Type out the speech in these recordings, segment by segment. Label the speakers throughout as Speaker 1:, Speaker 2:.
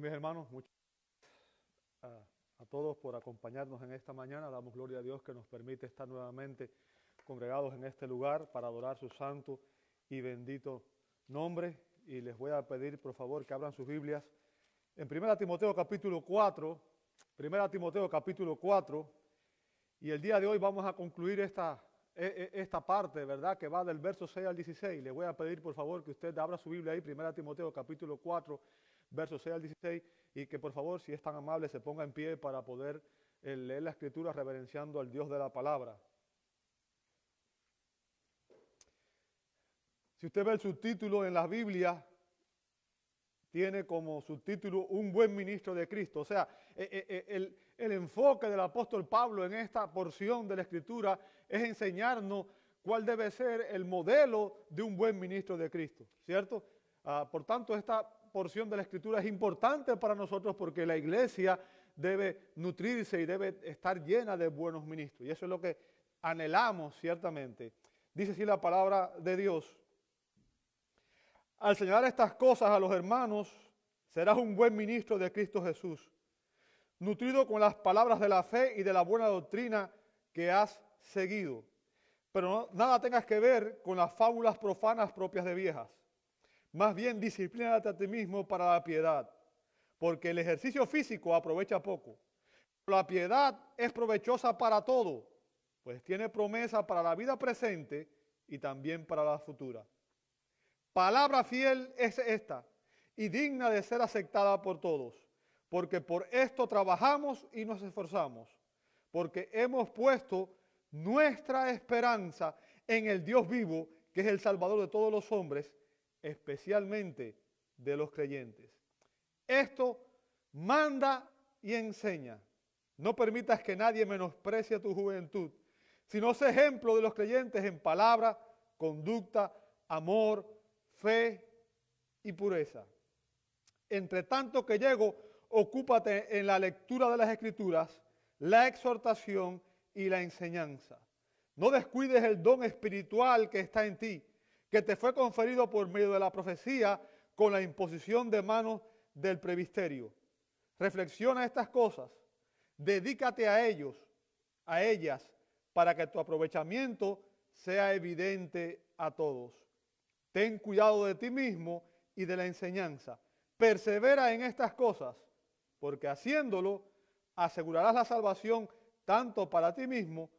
Speaker 1: Mis hermanos, muchas gracias a, a todos por acompañarnos en esta mañana. Damos gloria a Dios que nos permite estar nuevamente congregados en este lugar para adorar su santo y bendito nombre. Y les voy a pedir, por favor, que abran sus Biblias en 1 Timoteo capítulo 4, 1 Timoteo capítulo 4, y el día de hoy vamos a concluir esta, e, e, esta parte, ¿verdad? Que va del verso 6 al 16. Le voy a pedir, por favor, que usted abra su Biblia ahí, 1 Timoteo capítulo 4, versos 6 al 16, y que por favor, si es tan amable, se ponga en pie para poder eh, leer la escritura reverenciando al Dios de la palabra. Si usted ve el subtítulo en la Biblia, tiene como subtítulo un buen ministro de Cristo. O sea, eh, eh, el, enfoque del apóstol Pablo en esta porción de la escritura es enseñarnos cuál debe ser el modelo de un buen ministro de Cristo, ¿cierto? Ah, por tanto, esta porción de la escritura es importante para nosotros porque la iglesia debe nutrirse y debe estar llena de buenos ministros. Y eso es lo que anhelamos ciertamente. Dice así la palabra de Dios. Al señalar estas cosas a los hermanos, serás un buen ministro de Cristo Jesús, nutrido con las palabras de la fe y de la buena doctrina que has seguido. Pero nada tengas que ver con las fábulas profanas propias de viejas más bien, disciplínate a ti mismo para la piedad, porque el ejercicio físico aprovecha poco. La piedad es provechosa para todo, pues tiene promesa para la vida presente y también para la futura. Palabra fiel es esta y digna de ser aceptada por todos, porque por esto trabajamos y nos esforzamos, porque hemos puesto nuestra esperanza en el Dios vivo, que es el Salvador de todos los hombres, especialmente de los creyentes. Esto manda y enseña. No permitas que nadie menosprecie tu juventud, sino sé ejemplo de los creyentes en palabra, conducta, amor, fe y pureza. Entre tanto que llego, ocúpate en la lectura de las escrituras, la exhortación y la enseñanza. No descuides el don espiritual que está en ti que te fue conferido por medio de la profecía con la imposición de manos del previsterio. Reflexiona estas cosas, dedícate a ellos, a ellas, para que tu aprovechamiento sea evidente a todos. Ten cuidado de ti mismo y de la enseñanza. Persevera en estas cosas, porque haciéndolo asegurarás la salvación tanto para ti mismo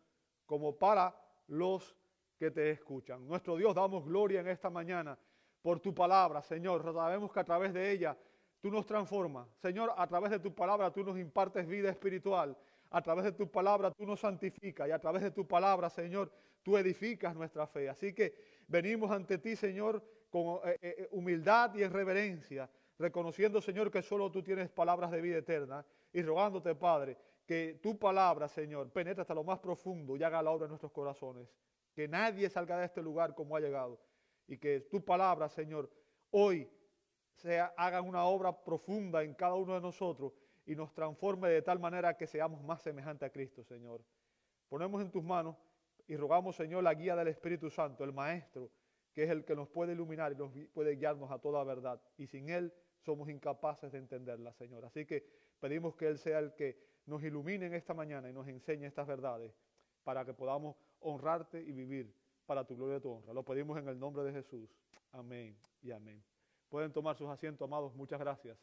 Speaker 1: como para los que te escuchan. Nuestro Dios, damos gloria en esta mañana por tu palabra, Señor. Sabemos que a través de ella tú nos transformas. Señor, a través de tu palabra tú nos impartes vida espiritual. A través de tu palabra tú nos santificas y a través de tu palabra, Señor, tú edificas nuestra fe. Así que venimos ante ti, Señor, con eh, eh, humildad y en reverencia, reconociendo, Señor, que solo tú tienes palabras de vida eterna y rogándote, Padre, que tu palabra, Señor, penetre hasta lo más profundo y haga la obra en nuestros corazones. Que nadie salga de este lugar como ha llegado. Y que tu palabra, Señor, hoy sea, haga una obra profunda en cada uno de nosotros y nos transforme de tal manera que seamos más semejantes a Cristo, Señor. Ponemos en tus manos y rogamos, Señor, la guía del Espíritu Santo, el Maestro, que es el que nos puede iluminar y nos puede guiarnos a toda verdad. Y sin Él somos incapaces de entenderla, Señor. Así que pedimos que Él sea el que nos ilumine en esta mañana y nos enseñe estas verdades para que podamos honrarte y vivir para tu gloria y tu honra. Lo pedimos en el nombre de Jesús. Amén y amén. Pueden tomar sus asientos, amados. Muchas gracias.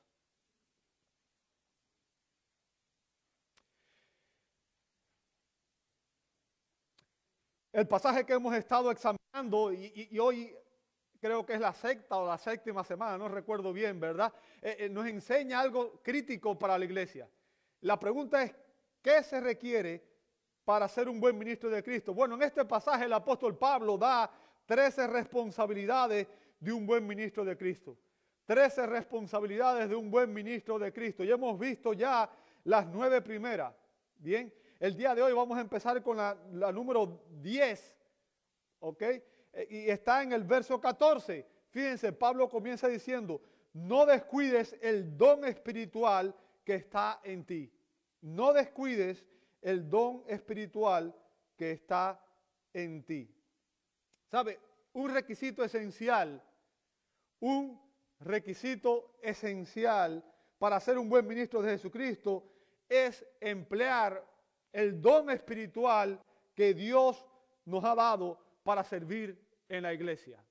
Speaker 1: El pasaje que hemos estado examinando y, hoy creo que es la sexta o la séptima semana, no recuerdo bien, ¿verdad? Eh, eh, nos enseña algo crítico para la iglesia. La pregunta es, ¿qué se requiere para ser un buen ministro de Cristo? Bueno, en este pasaje el apóstol Pablo da 13 responsabilidades de un buen ministro de Cristo. 13 responsabilidades de un buen ministro de Cristo. Y hemos visto ya las nueve primeras. Bien, el día de hoy vamos a empezar con la, número 10. ¿Ok? E, y está en el verso 14. Fíjense, Pablo comienza diciendo, no descuides el don espiritual que está en ti. No descuides el don espiritual que está en ti. ¿Sabe? Un requisito esencial, un requisito esencial para ser un buen ministro de Jesucristo es emplear el don espiritual que Dios nos ha dado para servir en la iglesia.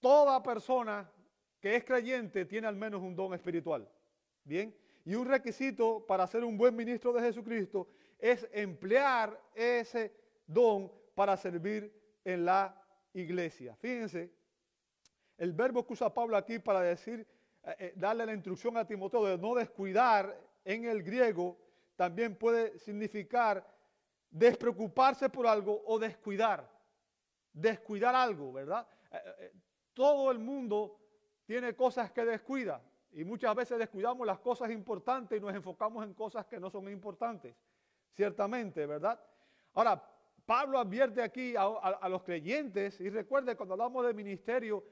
Speaker 1: Toda persona que es creyente tiene al menos un don espiritual. Bien, y un requisito para ser un buen ministro de Jesucristo es emplear ese don para servir en la iglesia. Fíjense, el verbo que usa Pablo aquí para decir, eh, eh, darle la instrucción a Timoteo de no descuidar en el griego, también puede significar despreocuparse por algo o descuidar. Descuidar algo, ¿verdad? Eh, todo el mundo tiene cosas que descuida y muchas veces descuidamos las cosas importantes y nos enfocamos en cosas que no son importantes, ciertamente, ¿verdad? Ahora, Pablo advierte aquí a, los creyentes, y recuerde, cuando hablamos de ministerio,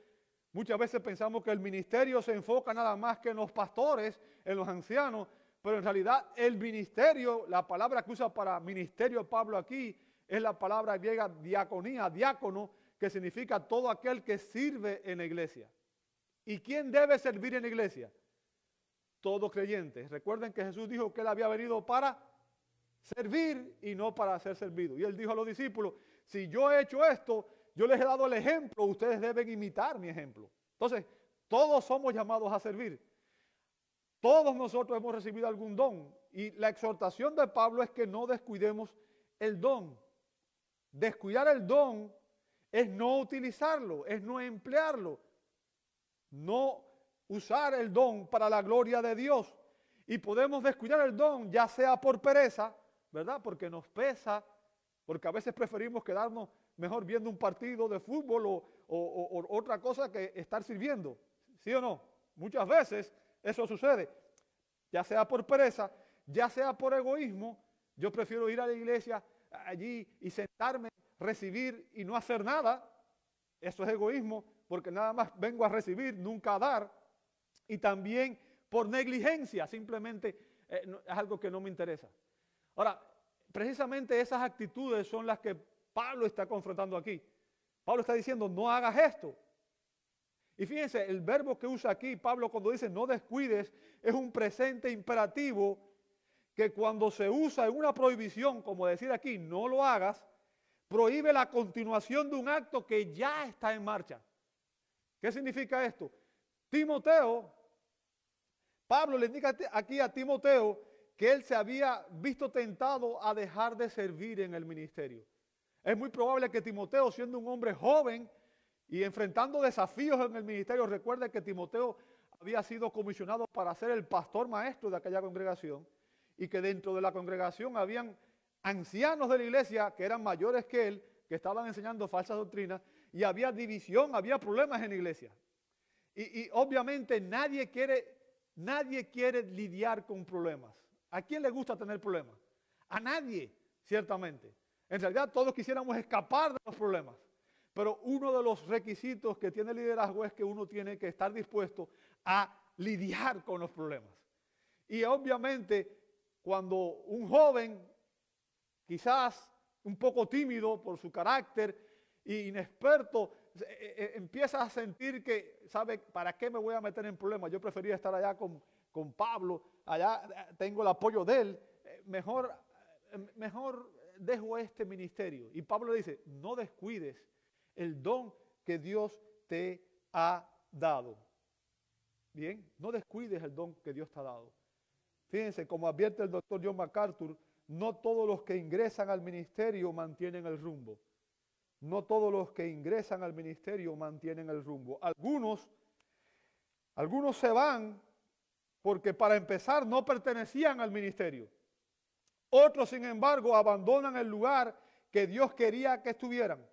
Speaker 1: muchas veces pensamos que el ministerio se enfoca nada más que en los pastores, en los ancianos, pero en realidad el ministerio, la palabra que usa para ministerio Pablo aquí, es la palabra griega diaconía, diácono, que significa todo aquel que sirve en la iglesia. ¿Y quién debe servir en la iglesia? Todo creyente. Recuerden que Jesús dijo que él había venido para servir y no para ser servido. Y él dijo a los discípulos, si yo he hecho esto, yo les he dado el ejemplo, ustedes deben imitar mi ejemplo. Entonces, todos somos llamados a servir. Todos nosotros hemos recibido algún don. Y la exhortación de Pablo es que no descuidemos el don. Descuidar el don es no utilizarlo, es no emplearlo, no usar el don para la gloria de Dios. Y podemos descuidar el don, ya sea por pereza, ¿verdad? Porque nos pesa, porque a veces preferimos quedarnos mejor viendo un partido de fútbol o, otra cosa que estar sirviendo. ¿Sí o no? Muchas veces eso sucede, ya sea por pereza, ya sea por egoísmo. Yo prefiero ir a la iglesia allí y sentarme, recibir y no hacer nada. Eso es egoísmo, porque nada más vengo a recibir, nunca a dar. Y también por negligencia, simplemente eh, es algo que no me interesa. Ahora, precisamente esas actitudes son las que Pablo está confrontando aquí. Pablo está diciendo, no hagas esto. Y fíjense, el verbo que usa aquí Pablo cuando dice no descuides es un presente imperativo que cuando se usa en una prohibición, como decir aquí, no lo hagas, prohíbe la continuación de un acto que ya está en marcha. ¿Qué significa esto? Timoteo, Pablo le indica aquí a Timoteo que él se había visto tentado a dejar de servir en el ministerio. Es muy probable que Timoteo, siendo un hombre joven y enfrentando desafíos en el ministerio, recuerde que Timoteo había sido comisionado para ser el pastor maestro de aquella congregación y que dentro de la congregación habían ancianos de la iglesia que eran mayores que él, que estaban enseñando falsas doctrinas y había división, había problemas en la iglesia. Y, obviamente nadie quiere, nadie quiere lidiar con problemas. ¿A quién le gusta tener problemas? A nadie, ciertamente. En realidad todos quisiéramos escapar de los problemas. Pero uno de los requisitos que tiene el liderazgo es que uno tiene que estar dispuesto a lidiar con los problemas. Y obviamente cuando un joven, quizás un poco tímido por su carácter inexperto, eh, eh, empieza a sentir que, ¿sabe? ¿Para qué me voy a meter en problemas? Yo prefería estar allá con, con Pablo, allá eh, tengo el apoyo de él, eh, mejor, eh, mejor dejo este ministerio. Y Pablo dice, no descuides el don que Dios te ha dado. Bien, no descuides el don que Dios te ha dado. Fíjense, como advierte el doctor John MacArthur, no todos los que ingresan al ministerio mantienen el rumbo. No todos los que ingresan al ministerio mantienen el rumbo. Algunos, algunos se van porque para empezar no pertenecían al ministerio. Otros, sin embargo, abandonan el lugar que Dios quería que estuvieran.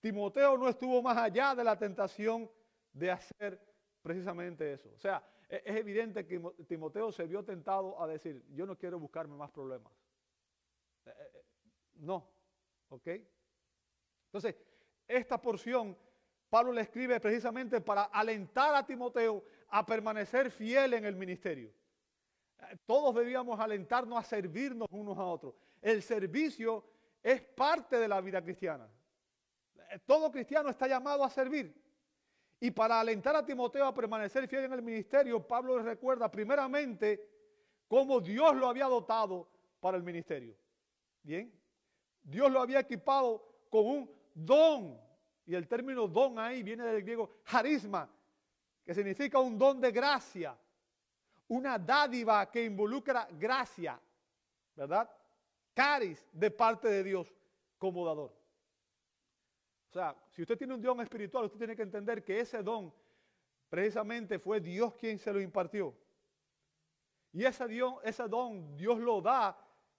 Speaker 1: Timoteo no estuvo más allá de la tentación de hacer precisamente eso. O sea, e-, es evidente que Timoteo se vio tentado a decir, yo no quiero buscarme más problemas. Eh, eh, eh, no, ¿ok? Entonces, esta porción Pablo le escribe precisamente para alentar a Timoteo a permanecer fiel en el ministerio. Todos debíamos alentarnos a servirnos unos a otros. El servicio es parte de la vida cristiana. Todo cristiano está llamado a servir. Y para alentar a Timoteo a permanecer fiel en el ministerio, Pablo le recuerda primeramente cómo Dios lo había dotado para el ministerio. Bien, Dios lo había equipado con un don. Y el término don ahí viene del griego harisma, que significa un don de gracia, una dádiva que involucra gracia, ¿verdad? Caris de parte de Dios como dador. O sea, si usted tiene un don espiritual, usted tiene que entender que ese don precisamente fue Dios quien se lo impartió. Y ese don, ese don Dios lo da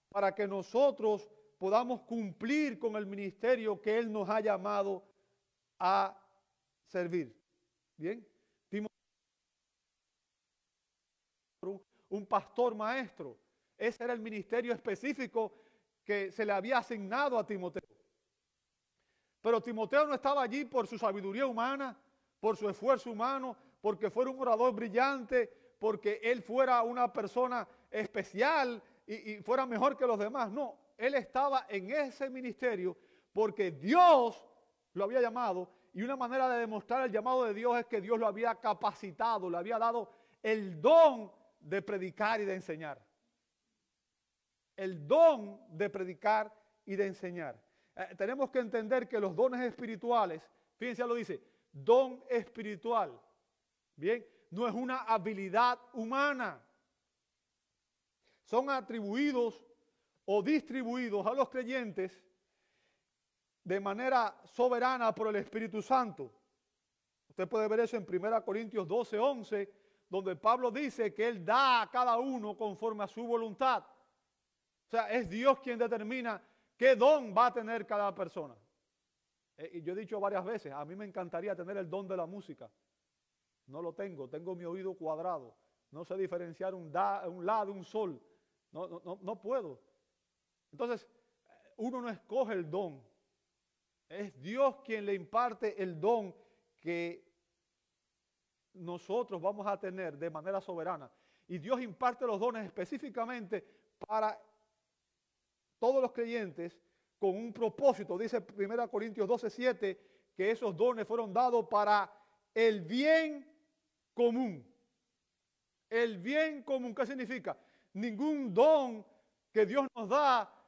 Speaker 1: para que nosotros podamos cumplir con el ministerio que Él nos ha llamado a servir. Bien, un pastor maestro. Ese era el ministerio específico que se le había asignado a Timoteo. Pero Timoteo no estaba allí por su sabiduría humana, por su esfuerzo humano, porque fuera un orador brillante, porque él fuera una persona especial y, fuera mejor que los demás. No, él estaba en ese ministerio porque Dios lo había llamado y una manera de demostrar el llamado de Dios es que Dios lo había capacitado, le había dado el don de predicar y de enseñar. El don de predicar y de enseñar. Eh, tenemos que entender que los dones espirituales, fíjense, lo dice, don espiritual, bien, no es una habilidad humana. Son atribuidos o distribuidos a los creyentes de manera soberana por el Espíritu Santo. Usted puede ver eso en 1 Corintios 12, 11, donde Pablo dice que Él da a cada uno conforme a su voluntad. O sea, es Dios quien determina ¿Qué don va a tener cada persona? Eh, y yo he dicho varias veces, a mí me encantaría tener el don de la música. No lo tengo, tengo mi oído cuadrado. No sé diferenciar un, da, un la de un sol. No, no, no puedo. Entonces, uno no escoge el don. Es Dios quien le imparte el don que nosotros vamos a tener de manera soberana. Y Dios imparte los dones específicamente para todos los creyentes con un propósito. Dice 1 Corintios 12, 7, que esos dones fueron dados para el bien común. El bien común, ¿qué significa? Ningún don que Dios nos da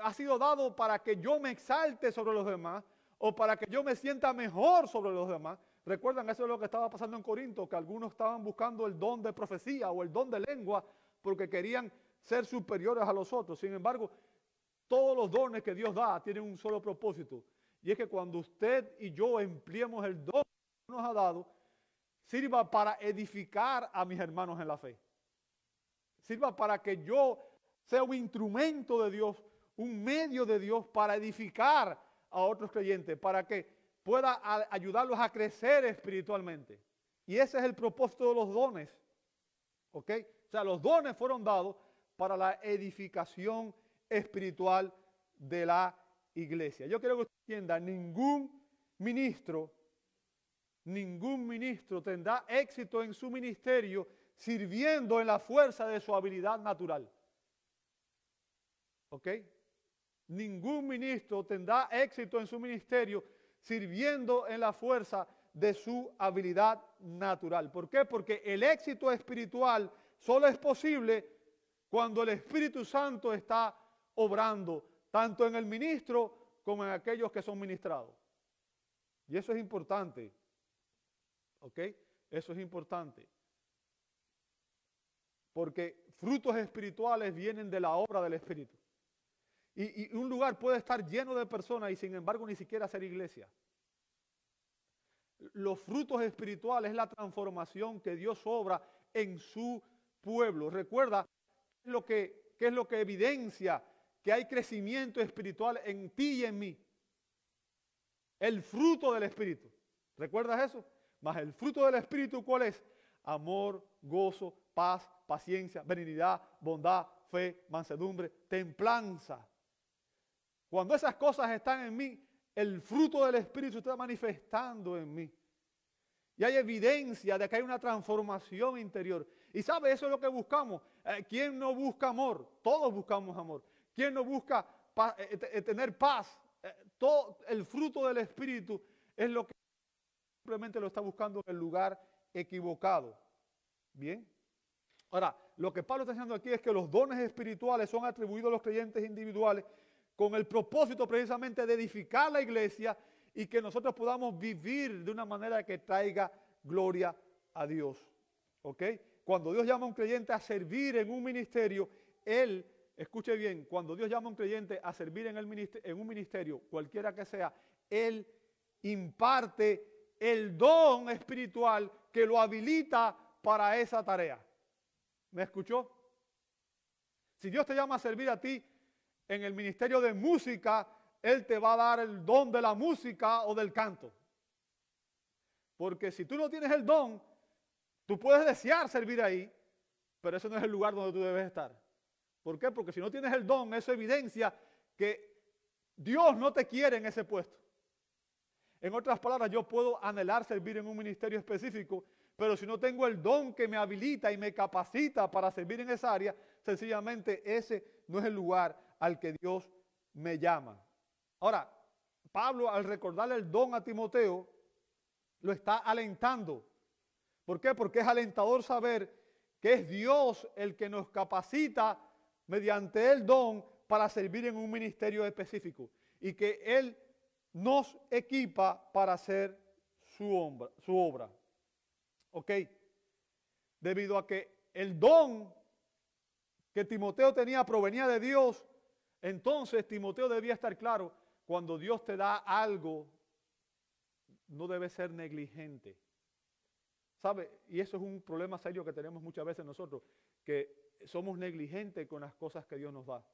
Speaker 1: ha sido dado para que yo me exalte sobre los demás o para que yo me sienta mejor sobre los demás. Recuerdan, eso es lo que estaba pasando en Corinto, que algunos estaban buscando el don de profecía o el don de lengua porque querían ser superiores a los otros. Sin embargo, todos los dones que Dios da tienen un solo propósito. Y es que cuando usted y yo empleemos el don que nos ha dado, sirva para edificar a mis hermanos en la fe. Sirva para que yo sea un instrumento de Dios, un medio de Dios para edificar a otros creyentes, para que pueda ayudarlos a crecer espiritualmente. Y ese es el propósito de los dones. ¿Ok? O sea, los dones fueron dados para la edificación espiritual de la iglesia. Yo quiero que usted entienda, ningún ministro, ningún ministro tendrá éxito en su ministerio sirviendo en la fuerza de su habilidad natural. ¿Ok? Ningún ministro tendrá éxito en su ministerio sirviendo en la fuerza de su habilidad natural. ¿Por qué? Porque el éxito espiritual solo es posible cuando el Espíritu Santo está obrando, tanto en el ministro como en aquellos que son ministrados. Y eso es importante. ¿Ok? Eso es importante. Porque frutos espirituales vienen de la obra del Espíritu. Y, un lugar puede estar lleno de personas y sin embargo ni siquiera ser iglesia. Los frutos espirituales es la transformación que Dios obra en su pueblo. Recuerda lo que, es lo que evidencia que hay crecimiento espiritual en ti y en mí. El fruto del Espíritu. ¿Recuerdas eso? Más el fruto del Espíritu, ¿cuál es? Amor, gozo, paz, paciencia, benignidad, bondad, fe, mansedumbre, templanza. Cuando esas cosas están en mí, el fruto del Espíritu está manifestando en mí. Y hay evidencia de que hay una transformación interior. Y sabe, eso es lo que buscamos. Eh, ¿Quién no busca amor? Todos buscamos amor. ¿Quién no busca eh, eh, tener paz? todo el fruto del Espíritu es lo que simplemente lo está buscando en el lugar equivocado. Bien. Ahora, lo que Pablo está diciendo aquí es que los dones espirituales son atribuidos a los creyentes individuales con el propósito precisamente de edificar la iglesia y que nosotros podamos vivir de una manera que traiga gloria a Dios. ¿Ok? Cuando Dios llama a un creyente a servir en un ministerio, Él, escuche bien, cuando Dios llama a un creyente a servir en, el en un ministerio, cualquiera que sea, Él imparte el don espiritual que lo habilita para esa tarea. ¿Me escuchó? Si Dios te llama a servir a ti en el ministerio de música, Él te va a dar el don de la música o del canto. Porque si tú no tienes el don, tú puedes desear servir ahí, pero ese no es el lugar donde tú debes estar. ¿Por qué? Porque si no tienes el don, eso evidencia que Dios no te quiere en ese puesto. En otras palabras, yo puedo anhelar servir en un ministerio específico, pero si no tengo el don que me habilita y me capacita para servir en esa área, sencillamente ese no es el lugar al que Dios me llama. Ahora, Pablo al recordarle el don a Timoteo, lo está alentando. ¿Por qué? Porque es alentador saber que es Dios el que nos capacita mediante el don para servir en un ministerio específico y que Él nos equipa para hacer su obra. ¿Ok? Debido a que el don que Timoteo tenía provenía de Dios, entonces Timoteo debía estar claro, cuando Dios te da algo, no debe ser negligente. ¿Sabe? Y eso es un problema serio que tenemos muchas veces nosotros, que somos negligentes con las cosas que Dios nos da.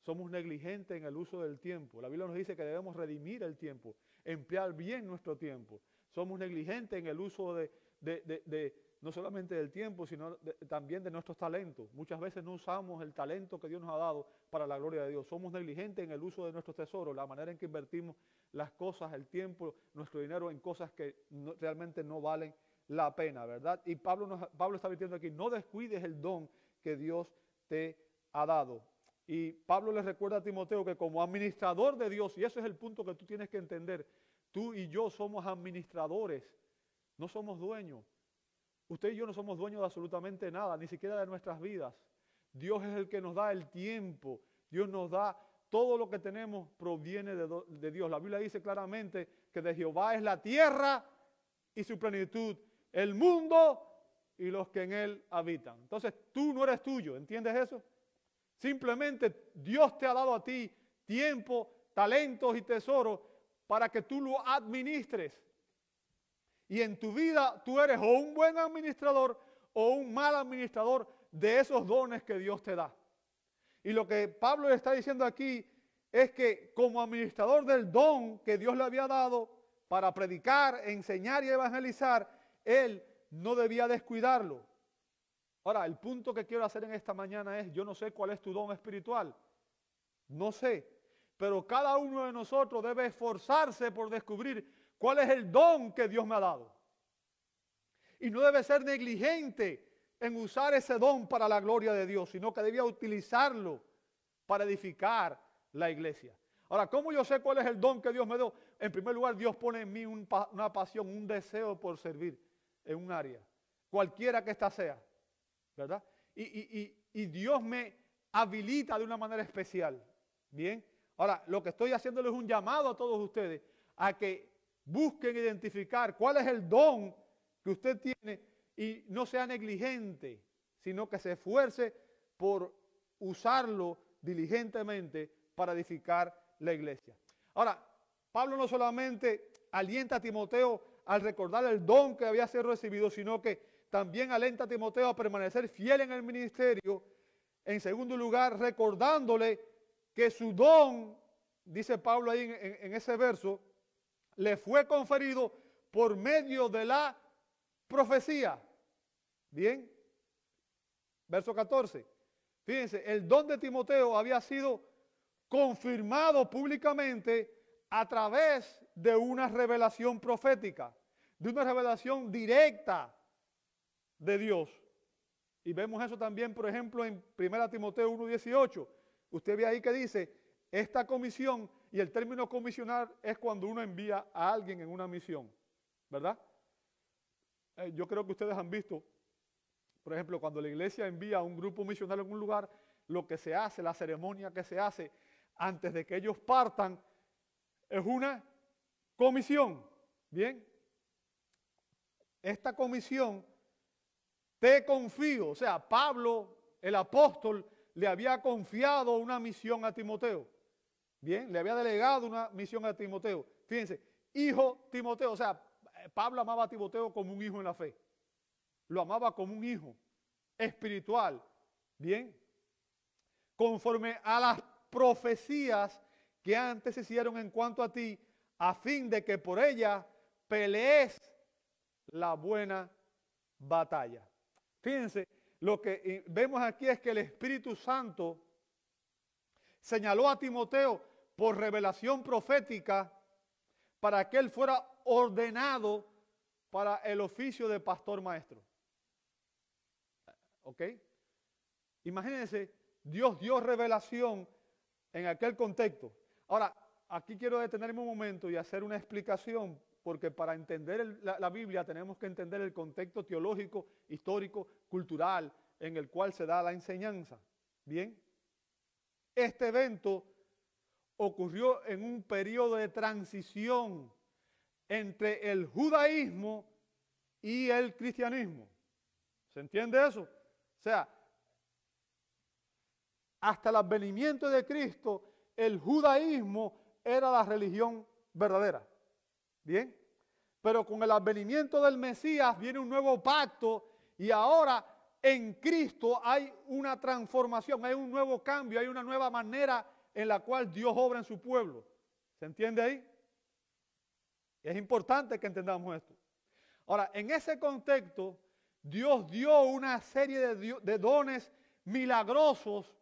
Speaker 1: Somos negligentes en el uso del tiempo. La Biblia nos dice que debemos redimir el tiempo, emplear bien nuestro tiempo. Somos negligentes en el uso de, de, no solamente del tiempo, sino también de nuestros talentos. Muchas veces no usamos el talento que Dios nos ha dado para la gloria de Dios. Somos negligentes en el uso de nuestros tesoros, la manera en que invertimos las cosas, el tiempo, nuestro dinero en cosas que realmente no valen la pena, ¿verdad? Y Pablo, Pablo está diciendo aquí, no descuides el don que Dios te ha dado. Y Pablo le recuerda a Timoteo que como administrador de Dios, y eso es el punto que tú tienes que entender, tú y yo somos administradores no somos dueños. Usted y yo no somos dueños de absolutamente nada, ni siquiera de nuestras vidas. Dios es el que nos da el tiempo. Dios nos da todo lo que tenemos proviene de, Dios. La Biblia dice claramente que de Jehová es la tierra y su plenitud, el mundo y los que en él habitan. Entonces tú no eres tuyo, ¿entiendes eso? Simplemente Dios te ha dado a ti tiempo, talentos y tesoros para que tú lo administres. Y en tu vida tú eres o un buen administrador o un mal administrador de esos dones que Dios te da. Y lo que Pablo está diciendo aquí es que como administrador del don que Dios le había dado para predicar, enseñar y evangelizar, él no debía descuidarlo. Ahora, el punto que quiero hacer en esta mañana es, yo no sé cuál es tu don espiritual, no sé, pero cada uno de nosotros debe esforzarse por descubrir cuál es el don que Dios me ha dado. Y no debe ser negligente en usar ese don para la gloria de Dios, sino que debía utilizarlo para edificar la iglesia. Ahora, ¿cómo yo sé cuál es el don que Dios me dio? En primer lugar, Dios pone en mí una pasión, un deseo por servir en un área, cualquiera que ésta sea, ¿verdad? Y, y Dios me habilita de una manera especial. Bien, ahora lo que estoy haciéndole es un llamado a todos ustedes a que busquen identificar cuál es el don que usted tiene y no sea negligente, sino que se esfuerce por usarlo diligentemente para edificar la iglesia. Ahora, Pablo no solamente alienta a Timoteo al recordar el don que había sido recibido, sino que también alienta a Timoteo a permanecer fiel en el ministerio. En segundo lugar, recordándole que su don, dice Pablo ahí en, en ese verso, le fue conferido por medio de la profecía. Bien, verso 14. Fíjense, el don de Timoteo había sido confirmado públicamente a través de una revelación profética, de una revelación directa de Dios. Y vemos eso también, por ejemplo, en 1 Timoteo 1.18. Usted ve ahí que dice, esta comisión y el término comisionar es cuando uno envía a alguien en una misión, ¿verdad? eh, yo creo que ustedes han visto, por ejemplo, cuando la iglesia envía a un grupo misionario a algún lugar, lo que se hace, la ceremonia que se hace antes de que ellos partan, es una comisión. Bien, esta comisión te confío, o sea, Pablo, el apóstol, le había confiado una misión a Timoteo. Bien, le había delegado una misión a Timoteo. Fíjense, hijo Timoteo, o sea, Pablo amaba a Timoteo como un hijo en la fe. Lo amaba como un hijo espiritual. Bien, conforme a las profecías que antes hicieron en cuanto a ti, a fin de que por ella pelees la buena batalla. Fíjense, lo que eh, vemos aquí es que el Espíritu Santo señaló a Timoteo por revelación profética para que él fuera ordenado para el oficio de pastor maestro. ¿Ok? Imagínense, Dios dio revelación en aquel contexto. Ahora, aquí quiero detenerme un momento y hacer una explicación, porque para entender la, la, Biblia tenemos que entender el contexto teológico, histórico, cultural en el cual se da la enseñanza. Bien, este evento ocurrió en un periodo de transición entre el judaísmo y el cristianismo. ¿Se entiende eso? O sea, hasta el advenimiento de Cristo, el judaísmo era la religión verdadera. ¿Bien? Pero con el advenimiento del Mesías viene un nuevo pacto y ahora en Cristo hay una transformación, hay un nuevo cambio, hay una nueva manera en la cual Dios obra en su pueblo. ¿Se entiende ahí? Es importante que entendamos esto. Ahora, en ese contexto, Dios dio una serie de, de dones milagrosos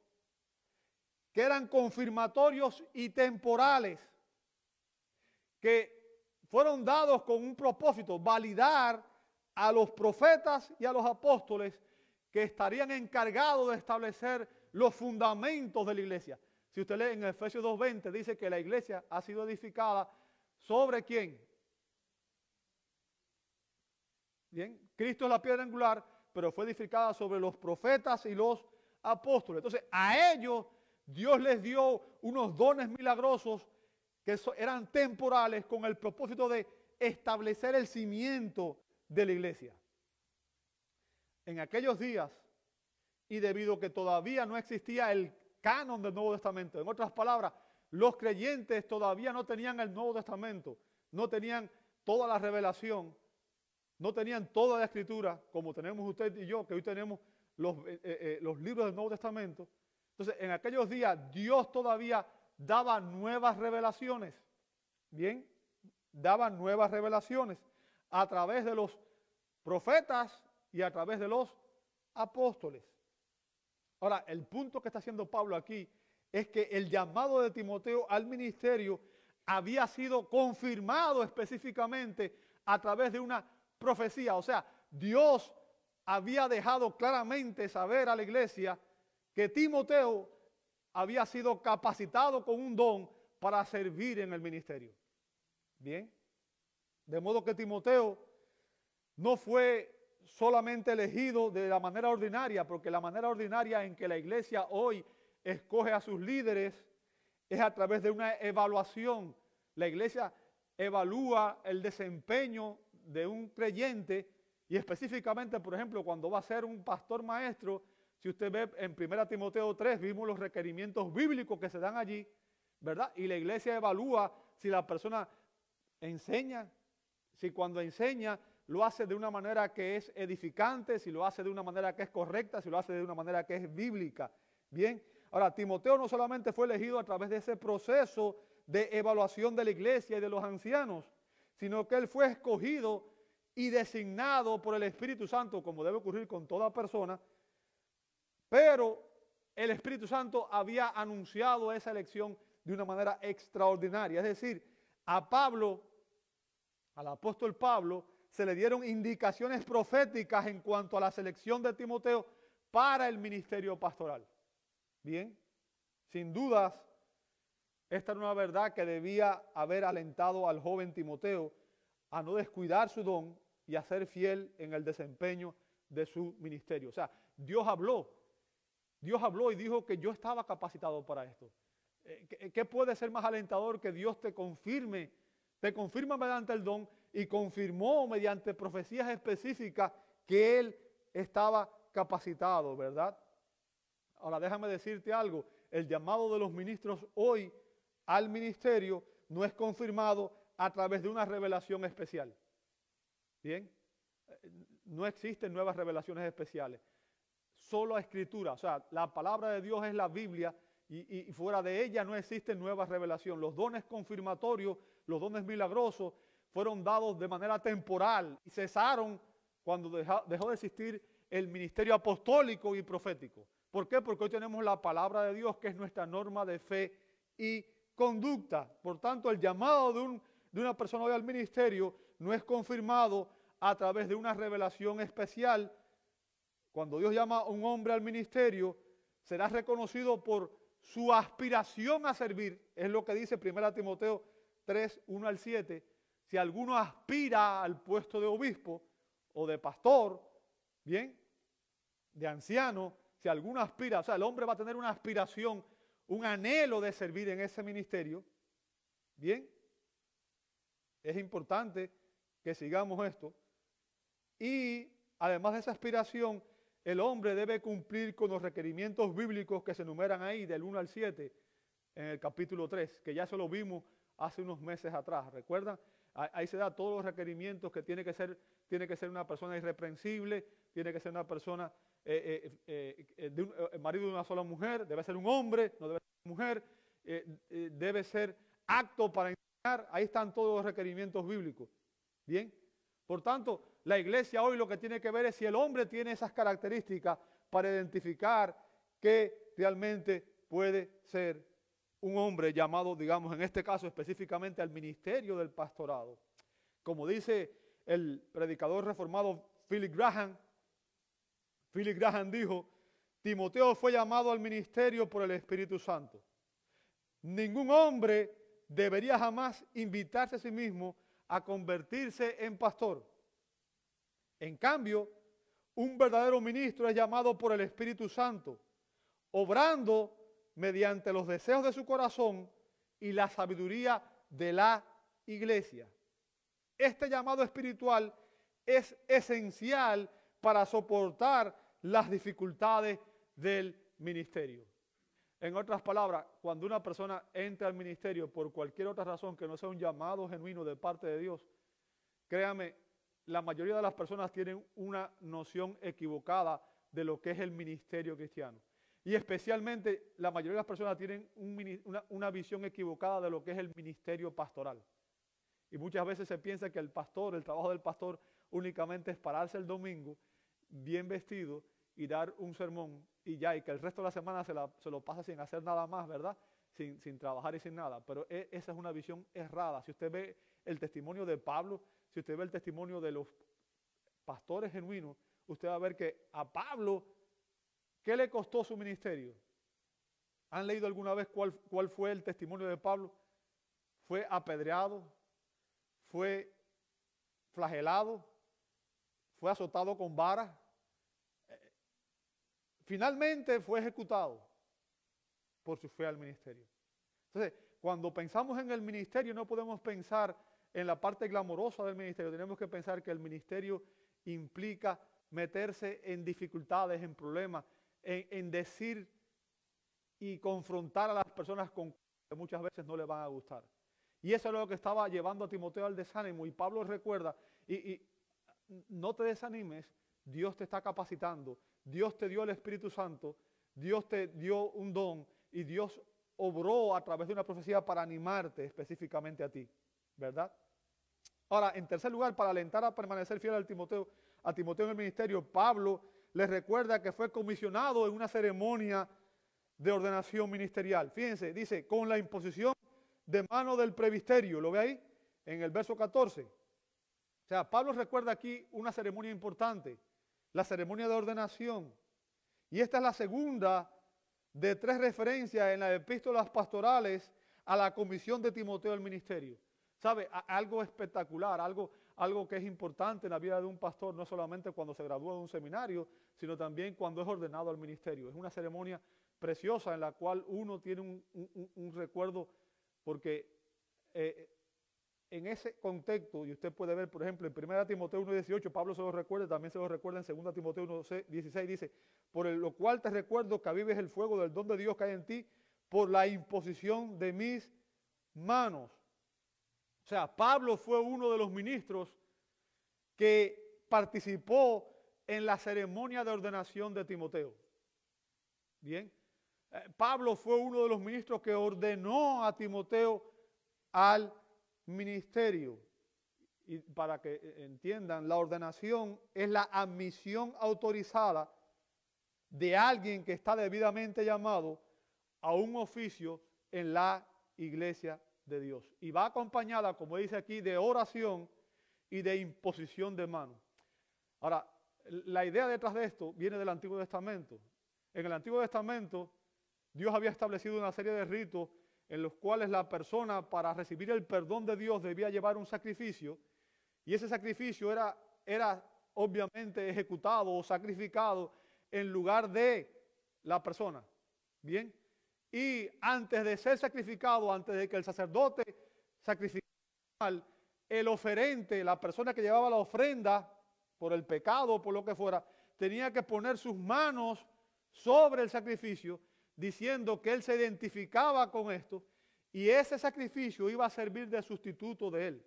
Speaker 1: que eran confirmatorios y temporales, que fueron dados con un propósito, validar a los profetas y a los apóstoles que estarían encargados de establecer los fundamentos de la iglesia. Si usted lee en Efesios 2.20, dice que la iglesia ha sido edificada sobre quién? Bien, Cristo es la piedra angular, pero fue edificada sobre los profetas y los apóstoles. Entonces, a ellos Dios les dio unos dones milagrosos que eran temporales con el propósito de establecer el cimiento de la iglesia. En aquellos días, y debido a que todavía no existía el canon del Nuevo Testamento, en otras palabras, los creyentes todavía no tenían el Nuevo Testamento, no tenían toda la revelación, no tenían toda la escritura, como tenemos usted y yo, que hoy tenemos los, eh, eh, eh, libros del Nuevo Testamento. Entonces, en aquellos días, Dios todavía daba nuevas revelaciones. Bien, daba nuevas revelaciones a través de los profetas y a través de los apóstoles. Ahora, el punto que está haciendo Pablo aquí es que el llamado de Timoteo al ministerio había sido confirmado específicamente a través de una profecía. O sea, Dios había dejado claramente saber a la iglesia que Timoteo había sido capacitado con un don para servir en el ministerio. Bien. De modo que Timoteo no fue solamente elegido de la manera ordinaria, porque la manera ordinaria en que la iglesia hoy escoge a sus líderes es a través de una evaluación. La iglesia evalúa el desempeño de un creyente y específicamente, por ejemplo, cuando va a ser un pastor maestro, si usted ve en 1 Timoteo 3, vimos los requerimientos bíblicos que se dan allí, ¿verdad? Y la iglesia evalúa si la persona enseña, si cuando enseña lo hace de una manera que es edificante, si lo hace de una manera que es correcta, si lo hace de una manera que es bíblica. Bien, ahora Timoteo no solamente fue elegido a través de ese proceso de evaluación de la iglesia y de los ancianos, sino que él fue escogido y designado por el Espíritu Santo, como debe ocurrir con toda persona, pero el Espíritu Santo había anunciado esa elección de una manera extraordinaria. Es decir, a Pablo, al apóstol Pablo, se le dieron indicaciones proféticas en cuanto a la selección de Timoteo para el ministerio pastoral. Bien, sin dudas, esta era una verdad que debía haber alentado al joven Timoteo a no descuidar su don y a ser fiel en el desempeño de su ministerio. O sea, Dios habló. Dios habló y dijo que yo estaba capacitado para esto. Eh, ¿Qué puede ser más alentador que Dios te confirme, te confirma mediante el don y confirmó mediante profecías específicas que Él estaba capacitado, ¿verdad? Ahora déjame decirte algo, el llamado de los ministros hoy al ministerio no es confirmado a través de una revelación especial. Bien, no existen nuevas revelaciones especiales. Solo escritura, o sea, la palabra de Dios es la Biblia y, fuera de ella no existe nueva revelación. Los dones confirmatorios, los dones milagrosos fueron dados de manera temporal y cesaron cuando dejó de existir el ministerio apostólico y profético. ¿Por qué? Porque hoy tenemos la palabra de Dios que es nuestra norma de fe y conducta. Por tanto, el llamado de, de una persona hoy al ministerio no es confirmado a través de una revelación especial. Cuando Dios llama a un hombre al ministerio, será reconocido por su aspiración a servir, es lo que dice 1 Timoteo 3, 1 al 7. Si alguno aspira al puesto de obispo o de pastor, bien, de anciano, si alguno aspira, o sea, el hombre va a tener una aspiración, un anhelo de servir en ese ministerio, bien, es importante que sigamos esto. Y además de esa aspiración, el hombre debe cumplir con los requerimientos bíblicos que se enumeran ahí del 1 al 7 en el capítulo 3, que ya se lo vimos hace unos meses atrás. ¿Recuerdan? Ahí se da todos los requerimientos que tiene que ser, tiene que ser una persona irreprensible, tiene que ser una persona, eh, eh, eh, de marido de una sola mujer, debe ser un hombre, no debe ser una mujer, debe ser acto para enseñar. Ahí están todos los requerimientos bíblicos. Bien. Por tanto, la iglesia hoy lo que tiene que ver es si el hombre tiene esas características para identificar que realmente puede ser un hombre llamado, digamos, en este caso específicamente al ministerio del pastorado. Como dice el predicador reformado Philip Graham, Philip Graham dijo, Timoteo fue llamado al ministerio por el Espíritu Santo. Ningún hombre debería jamás invitarse a sí mismo a convertirse en pastor. En cambio, un verdadero ministro es llamado por el Espíritu Santo, obrando mediante los deseos de su corazón y la sabiduría de la iglesia. Este llamado espiritual es esencial para soportar las dificultades del ministerio. En otras palabras, cuando una persona entra al ministerio por cualquier otra razón que no sea un llamado genuino de parte de Dios, créame, la mayoría de las personas tienen una noción equivocada de lo que es el ministerio cristiano. Y especialmente la mayoría de las personas tienen una, visión equivocada de lo que es el ministerio pastoral. Y muchas veces se piensa que el pastor, el trabajo del pastor únicamente es pararse el domingo bien vestido y dar un sermón y ya, y que el resto de la semana se, lo pasa sin hacer nada más, ¿verdad? Sin, sin, trabajar y sin nada. Pero e, esa es una visión errada. Si usted ve el testimonio de Pablo, si usted ve el testimonio de los pastores genuinos, usted va a ver que a Pablo, ¿qué le costó su ministerio? ¿Han leído alguna vez cuál, cuál fue el testimonio de Pablo? Fue apedreado, fue flagelado, fue azotado con varas. Finalmente fue ejecutado por su fe al ministerio. Entonces, cuando pensamos en el ministerio no podemos pensar en la parte glamorosa del ministerio, tenemos que pensar que el ministerio implica meterse en dificultades, en problemas, en, decir y confrontar a las personas con que muchas veces no le van a gustar. Y eso es lo que estaba llevando a Timoteo al desánimo. Y Pablo recuerda, y, no te desanimes, Dios te está capacitando, Dios te dio el Espíritu Santo, Dios te dio un don y Dios obró a través de una profecía para animarte específicamente a ti, ¿verdad? Ahora, en tercer lugar, para alentar a permanecer fiel al Timoteo, a Timoteo en el ministerio, Pablo les recuerda que fue comisionado en una ceremonia de ordenación ministerial. Fíjense, dice, con la imposición de mano del previsterio, ¿lo ve ahí? En el verso 14. O sea, Pablo recuerda aquí una ceremonia importante, la ceremonia de ordenación. Y esta es la segunda de tres referencias en las epístolas pastorales a la comisión de Timoteo del ministerio. ¿Sabe? Algo espectacular, algo, algo que es importante en la vida de un pastor, no solamente cuando se gradúa de un seminario, sino también cuando es ordenado al ministerio. Es una ceremonia preciosa en la cual uno tiene un, recuerdo, porque eh, en ese contexto, y usted puede ver, por ejemplo, en 1 Timoteo 1.18, Pablo se lo recuerda, también se lo recuerda en 2 Timoteo 1.16, dice, por lo cual te recuerdo que avives el fuego del don de Dios que hay en ti por la imposición de mis manos. O sea, Pablo fue uno de los ministros que participó en la ceremonia de ordenación de Timoteo. Bien, eh, Pablo fue uno de los ministros que ordenó a Timoteo al ministerio. Y para que entiendan, la ordenación es la admisión autorizada de alguien que está debidamente llamado a un oficio en la iglesia de Dios. Y va acompañada, como dice aquí, de oración y de imposición de mano. Ahora, la idea detrás de esto viene del Antiguo Testamento. En el Antiguo Testamento, Dios había establecido una serie de ritos en los cuales la persona para recibir el perdón de Dios debía llevar un sacrificio y ese sacrificio era, era obviamente ejecutado o sacrificado en lugar de la persona. Bien. Y antes de ser sacrificado, antes de que el sacerdote sacrificara el oferente, la persona que llevaba la ofrenda por el pecado o por lo que fuera, tenía que poner sus manos sobre el sacrificio diciendo que él se identificaba con esto y ese sacrificio iba a servir de sustituto de él.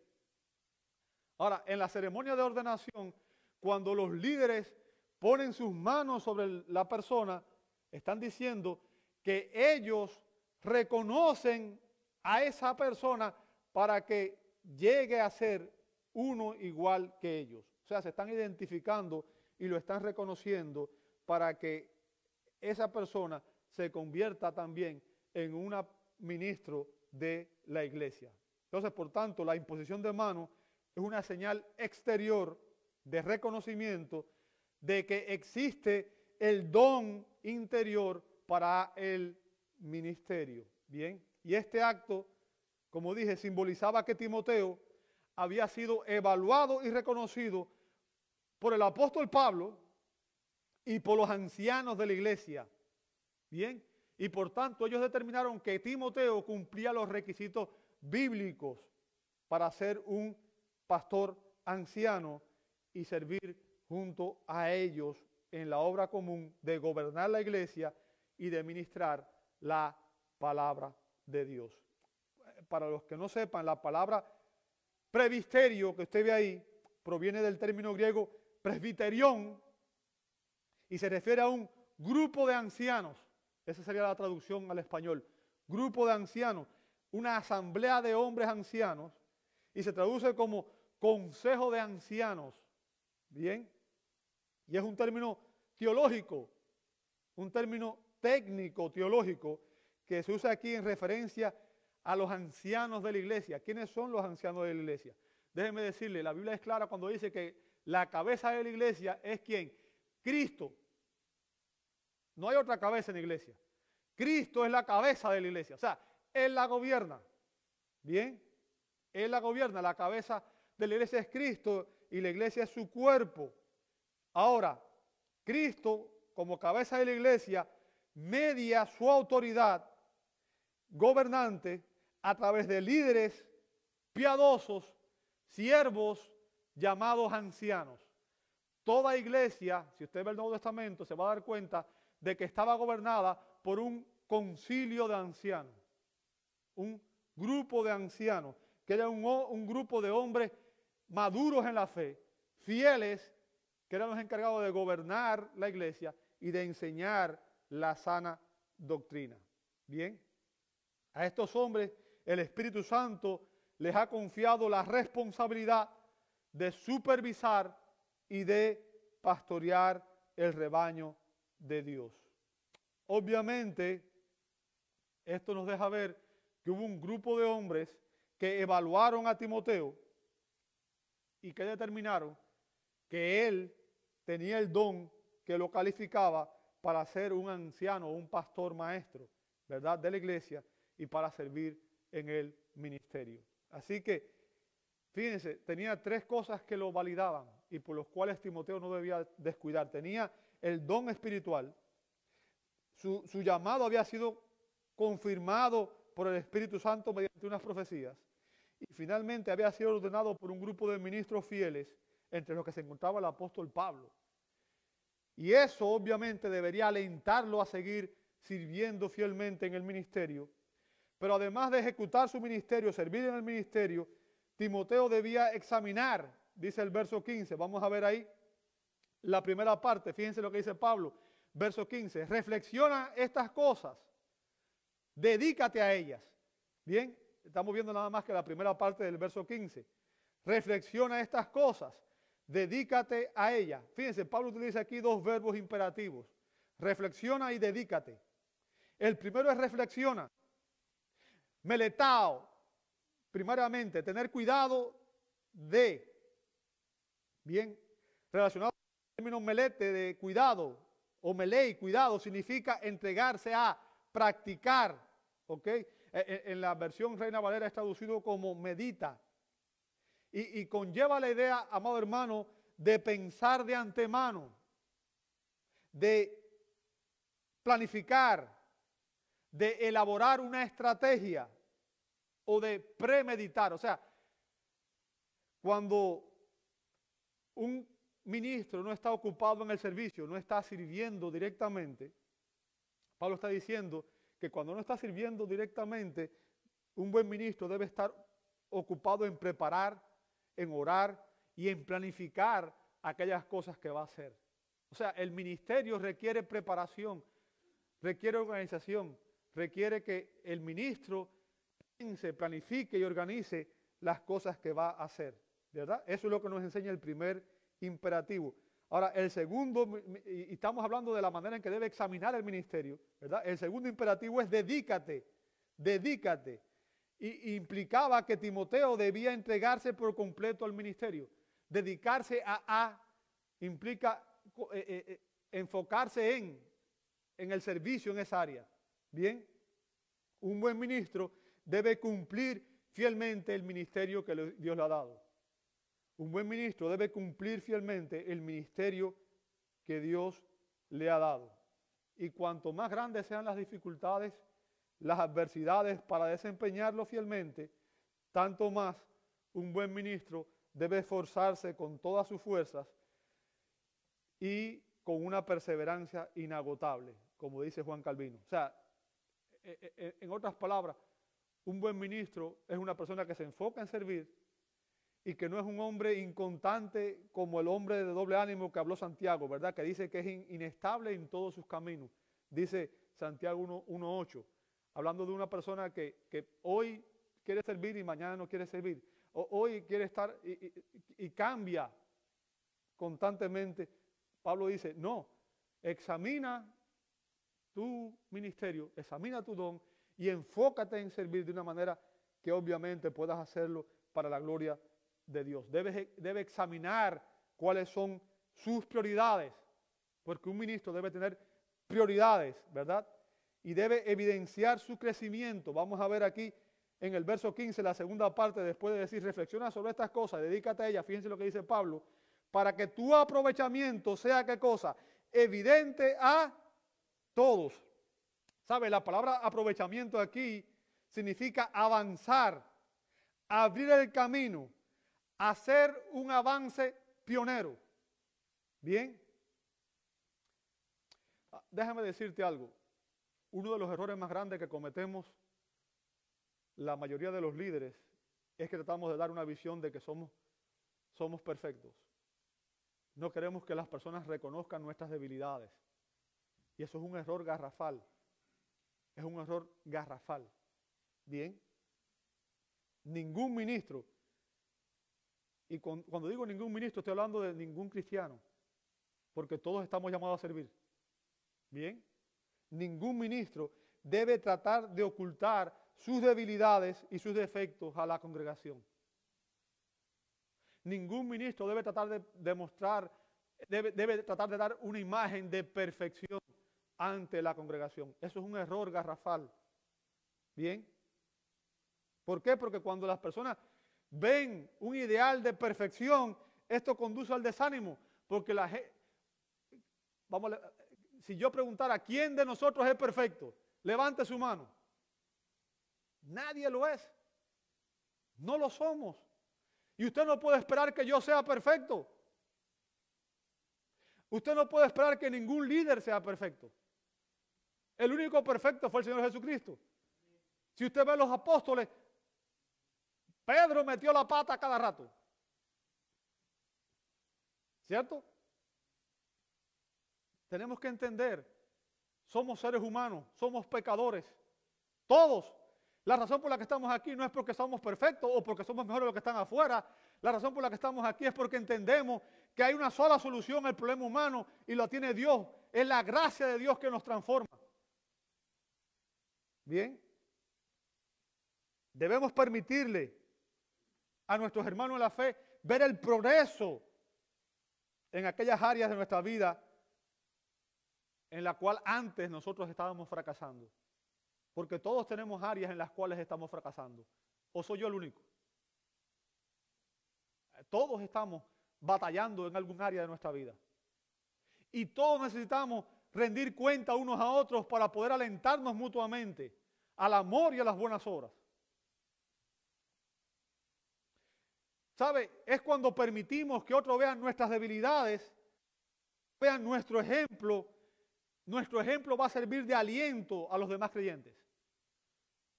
Speaker 1: Ahora, en la ceremonia de ordenación, cuando los líderes ponen sus manos sobre la persona, están diciendo que ellos reconocen a esa persona para que llegue a ser uno igual que ellos. O sea, se están identificando y lo están reconociendo para que esa persona se convierta también en un ministro de la iglesia. Entonces, por tanto, la imposición de manos es una señal exterior de reconocimiento de que existe el don interior para el ministerio. Bien, y este acto, como dije, simbolizaba que Timoteo había sido evaluado y reconocido por el apóstol Pablo y por los ancianos de la iglesia Bien, y por tanto ellos determinaron que Timoteo cumplía los requisitos bíblicos para ser un pastor anciano y servir junto a ellos en la obra común de gobernar la iglesia y de ministrar la palabra de Dios. Para los que no sepan, la palabra previsterio que usted ve ahí proviene del término griego presbiterión y se refiere a un grupo de ancianos esa sería la traducción al español. Grupo de ancianos, una asamblea de hombres ancianos, y se traduce como consejo de ancianos. Bien, y es un término teológico, un término técnico teológico que se usa aquí en referencia a los ancianos de la iglesia. ¿Quiénes son los ancianos de la iglesia? Déjenme decirle, la Biblia es clara cuando dice que la cabeza de la iglesia es quién? Cristo. No hay otra cabeza en la iglesia. Cristo es la cabeza de la iglesia. O sea, Él la gobierna. Bien. Él la gobierna. La cabeza de la iglesia es Cristo y la iglesia es su cuerpo. Ahora, Cristo, como cabeza de la iglesia, media su autoridad gobernante a través de líderes piadosos, siervos llamados ancianos. Toda iglesia, si usted ve el Nuevo Testamento, se va a dar cuenta de que estaba gobernada por un concilio de ancianos, un grupo de ancianos, que era un, grupo de hombres maduros en la fe, fieles, que eran los encargados de gobernar la iglesia y de enseñar la sana doctrina. Bien, a estos hombres el Espíritu Santo les ha confiado la responsabilidad de supervisar y de pastorear el rebaño de Dios. Obviamente, esto nos deja ver que hubo un grupo de hombres que evaluaron a Timoteo y que determinaron que él tenía el don que lo calificaba para ser un anciano, un pastor maestro, ¿verdad?, de la iglesia y para servir en el ministerio. Así que fíjense, tenía tres cosas que lo validaban y por los cuales Timoteo no debía descuidar. Tenía el don espiritual, su llamado había sido confirmado por el Espíritu Santo mediante unas profecías y finalmente había sido ordenado por un grupo de ministros fieles, entre los que se encontraba el apóstol Pablo. Y eso obviamente debería alentarlo a seguir sirviendo fielmente en el ministerio. Pero además de ejecutar su ministerio, servir en el ministerio, Timoteo debía examinar, dice el verso 15, vamos a ver ahí la primera parte, fíjense lo que dice Pablo, verso 15, reflexiona estas cosas, dedícate a ellas. Bien, estamos viendo nada más que la primera parte del verso 15. Reflexiona estas cosas, dedícate a ellas. Fíjense, Pablo utiliza aquí dos verbos imperativos, reflexiona y dedícate. El primero es reflexiona. Meletao, primariamente, tener cuidado de, bien, relacionado con el término melete de cuidado, o melei, cuidado, significa entregarse a practicar, ¿ok? E, e, en la versión Reina Valera es traducido como medita. Y, conlleva la idea, amado hermano, de pensar de antemano, de planificar, de elaborar una estrategia o de premeditar. O sea, cuando un ministro no está ocupado en el servicio, no está sirviendo directamente, Pablo está diciendo que cuando no está sirviendo directamente, un buen ministro debe estar ocupado en preparar, en orar y en planificar aquellas cosas que va a hacer. O sea, el ministerio requiere preparación, requiere organización, requiere que el ministro se planifique y organice las cosas que va a hacer. ¿Verdad? Eso es lo que nos enseña el primer imperativo. Ahora, el segundo, y estamos hablando de la manera en que debe examinar el ministerio, ¿verdad? El segundo imperativo es dedícate, dedícate. Y implicaba que Timoteo debía entregarse por completo al ministerio. Dedicarse a, a implica eh, eh, eh, enfocarse en, en el servicio en esa área. Bien, un buen ministro debe cumplir fielmente el ministerio que Dios le ha dado. Un buen ministro debe cumplir fielmente el ministerio que Dios le ha dado. Y cuanto más grandes sean las dificultades, las adversidades para desempeñarlo fielmente, tanto más un buen ministro debe esforzarse con todas sus fuerzas y con una perseverancia inagotable, como dice Juan Calvino. O sea, eh, eh, eh, en otras palabras, un buen ministro es una persona que se enfoca en servir y que no es un hombre inconstante como el hombre de doble ánimo que habló Santiago, ¿verdad? Que dice que es inestable en todos sus caminos. Dice Santiago 1.8, hablando de una persona que, hoy quiere servir y mañana no quiere servir. O, hoy quiere estar y cambia constantemente. Pablo dice, no, examina tu ministerio, examina tu don y enfócate en servir de una manera que obviamente puedas hacerlo para la gloria de Dios. Debe, debe examinar cuáles son sus prioridades, porque un ministro debe tener prioridades, ¿verdad? Y debe evidenciar su crecimiento. Vamos a ver aquí en el verso 15, la segunda parte, después de decir, reflexiona sobre estas cosas, dedícate a ellas, fíjense lo que dice Pablo, para que tu aprovechamiento sea qué cosa? Evidente a todos. ¿Sabe? La palabra aprovechamiento aquí significa avanzar, abrir el camino, hacer un avance pionero. ¿Bien? Ah, déjame decirte algo. Uno de los errores más grandes que cometemos la mayoría de los líderes es que tratamos de dar una visión de que somos, somos perfectos. No queremos que las personas reconozcan nuestras debilidades. Y eso es un error garrafal. Es un error garrafal. Bien. Ningún ministro, y cuando digo ningún ministro estoy hablando de ningún cristiano, porque todos estamos llamados a servir. Bien. Ningún ministro debe tratar de ocultar sus debilidades y sus defectos a la congregación. Ningún ministro debe tratar de demostrar, debe, debe tratar de dar una imagen de perfección ante la congregación. Eso es un error garrafal. Bien. ¿Por qué? Porque cuando las personas ven un ideal de perfección, esto conduce al desánimo, porque la gente, vamos, si yo preguntara quién de nosotros es perfecto, levante su mano. Nadie lo es. No lo somos. Y usted no puede esperar que yo sea perfecto. Usted no puede esperar que ningún líder sea perfecto. El único perfecto fue el Señor Jesucristo. Si usted ve a los apóstoles, Pedro metió la pata cada rato. ¿Cierto? Tenemos que entender, somos seres humanos, somos pecadores, todos. La razón por la que estamos aquí no es porque somos perfectos o porque somos mejores de los que están afuera. La razón por la que estamos aquí es porque entendemos que hay una sola solución al problema humano y lo tiene Dios. Es la gracia de Dios que nos transforma. Bien. Debemos permitirle a nuestros hermanos en la fe ver el progreso en aquellas áreas de nuestra vida en la cual antes nosotros estábamos fracasando. Porque todos tenemos áreas en las cuales estamos fracasando. ¿O soy yo el único? Todos estamos batallando en algún área de nuestra vida. Y todos necesitamos rendir cuenta unos a otros para poder alentarnos mutuamente al amor y a las buenas obras. ¿Sabe? Es cuando permitimos que otros vean nuestras debilidades, vean nuestro ejemplo. Nuestro ejemplo va a servir de aliento a los demás creyentes.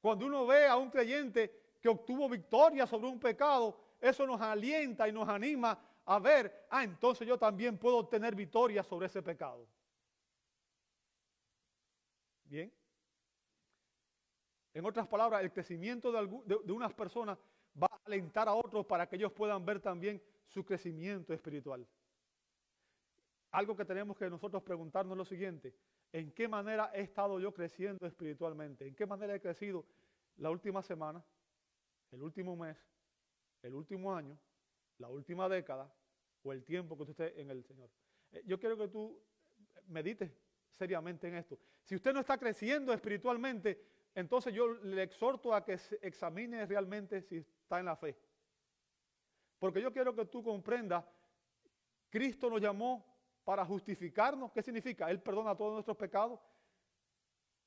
Speaker 1: Cuando uno ve a un creyente que obtuvo victoria sobre un pecado, eso nos alienta y nos anima a ver, ah, entonces yo también puedo obtener victoria sobre ese pecado. Bien. En otras palabras, el crecimiento de, de unas personas va a alentar a otros para que ellos puedan ver también su crecimiento espiritual. Algo que tenemos que nosotros preguntarnos es lo siguiente, ¿en qué manera he estado yo creciendo espiritualmente? ¿En qué manera he crecido la última semana, el último mes, el último año, la última década o el tiempo que usted esté en el Señor? Eh, yo quiero que tú medites seriamente en esto. Si usted no está creciendo espiritualmente, entonces yo le exhorto a que examine realmente si está en la fe. Porque yo quiero que tú comprendas, Cristo nos llamó para justificarnos. ¿Qué significa? Él perdona todos nuestros pecados.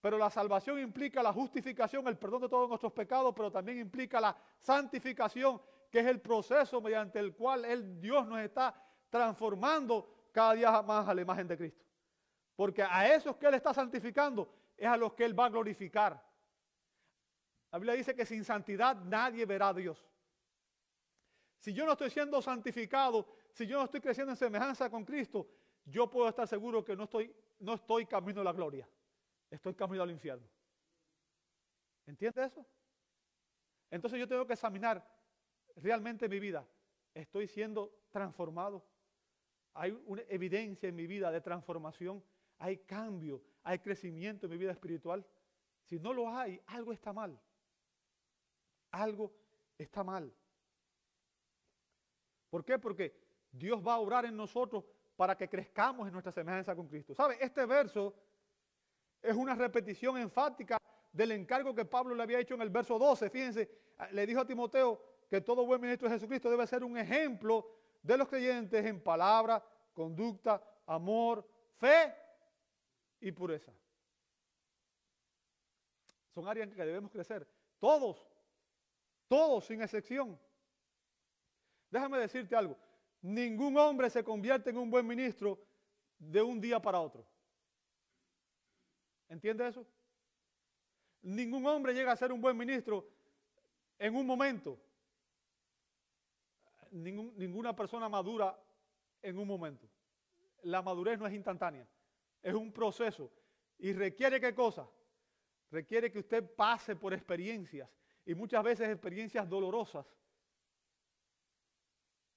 Speaker 1: Pero la salvación implica la justificación, el perdón de todos nuestros pecados, pero también implica la santificación, que es el proceso mediante el cual el Dios nos está transformando cada día más a la imagen de Cristo. Porque a esos que Él está santificando es a los que Él va a glorificar. La Biblia dice que sin santidad nadie verá a Dios. Si yo no estoy siendo santificado, si yo no estoy creciendo en semejanza con Cristo, yo puedo estar seguro que no estoy, no estoy camino a la gloria. Estoy camino al infierno. ¿Entiende eso? Entonces yo tengo que examinar realmente mi vida. ¿Estoy siendo transformado? Hay una evidencia en mi vida de transformación. Hay cambio, hay crecimiento en mi vida espiritual. Si no lo hay, algo está mal algo está mal. ¿Por qué? Porque Dios va a obrar en nosotros para que crezcamos en nuestra semejanza con Cristo. ¿Sabe? Este verso es una repetición enfática del encargo que Pablo le había hecho en el verso 12. Fíjense, le dijo a Timoteo que todo buen ministro de Jesucristo debe ser un ejemplo de los creyentes en palabra, conducta, amor, fe y pureza. Son áreas en que debemos crecer. Todos todos sin excepción. Déjame decirte algo. Ningún hombre se convierte en un buen ministro de un día para otro. ¿Entiendes eso? Ningún hombre llega a ser un buen ministro en un momento. ninguna persona madura en un momento. La madurez no es instantánea, es un proceso. ¿Y requiere qué cosa? Requiere que usted pase por experiencias y muchas veces experiencias dolorosas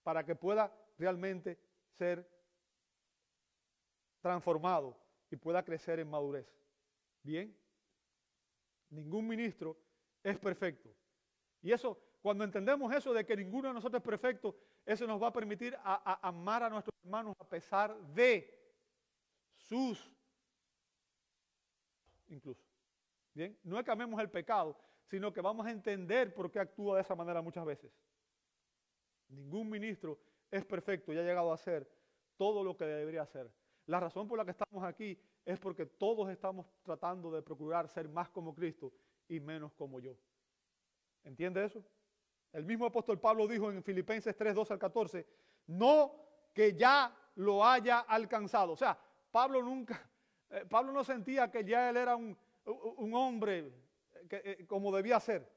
Speaker 1: para que pueda realmente ser transformado y pueda crecer en madurez. Bien, ningún ministro es perfecto. Y eso, cuando entendemos eso de que ninguno de nosotros es perfecto, eso nos va a permitir amar a nuestros hermanos a pesar de sus incluso. Bien, no es que amemos el pecado, sino que vamos a entender por qué actúa de esa manera muchas veces. Ningún ministro es perfecto y ha llegado a hacer todo lo que debería hacer. La razón por la que estamos aquí es porque todos estamos tratando de procurar ser más como Cristo y menos como yo. ¿Entiende eso? El mismo apóstol Pablo dijo en Filipenses 3, 12 al 14, no que ya lo haya alcanzado. O sea, Pablo nunca, eh, Pablo no sentía que ya él era un, hombre eh, como debía ser,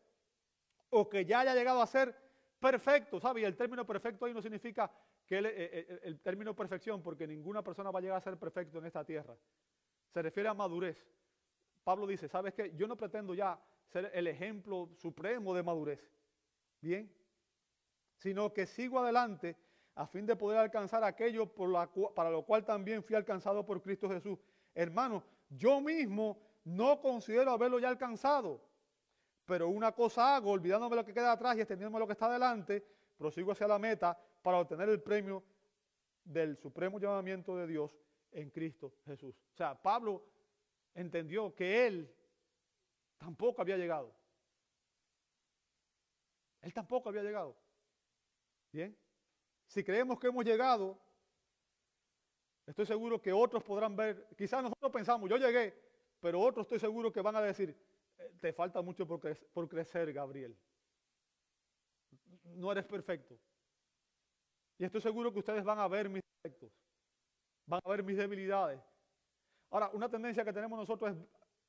Speaker 1: o que ya haya llegado a ser perfecto, ¿sabe? Y el término perfecto ahí no significa que eh, el término perfección, porque ninguna persona va a llegar a ser perfecto en esta tierra. Se refiere a madurez. Pablo dice, ¿sabes qué? Yo no pretendo ya ser el ejemplo supremo de madurez. Bien. Sino que sigo adelante a fin de poder alcanzar aquello para lo cual también fui alcanzado por Cristo Jesús. Hermano, yo mismo no considero haberlo ya alcanzado, pero una cosa hago, olvidándome lo que queda atrás y extendiéndome lo que está adelante, prosigo hacia la meta para obtener el premio del supremo llamamiento de Dios en Cristo Jesús. O sea, Pablo entendió que él tampoco había llegado. Él tampoco había llegado. Bien. Si creemos que hemos llegado, estoy seguro que otros podrán ver, quizás nosotros pensamos, yo llegué, pero otros estoy seguro que van a decir, te falta mucho por, crecer, Gabriel. No eres perfecto. Y estoy seguro que ustedes van a ver mis defectos, van a ver mis debilidades. Ahora, una tendencia que tenemos nosotros es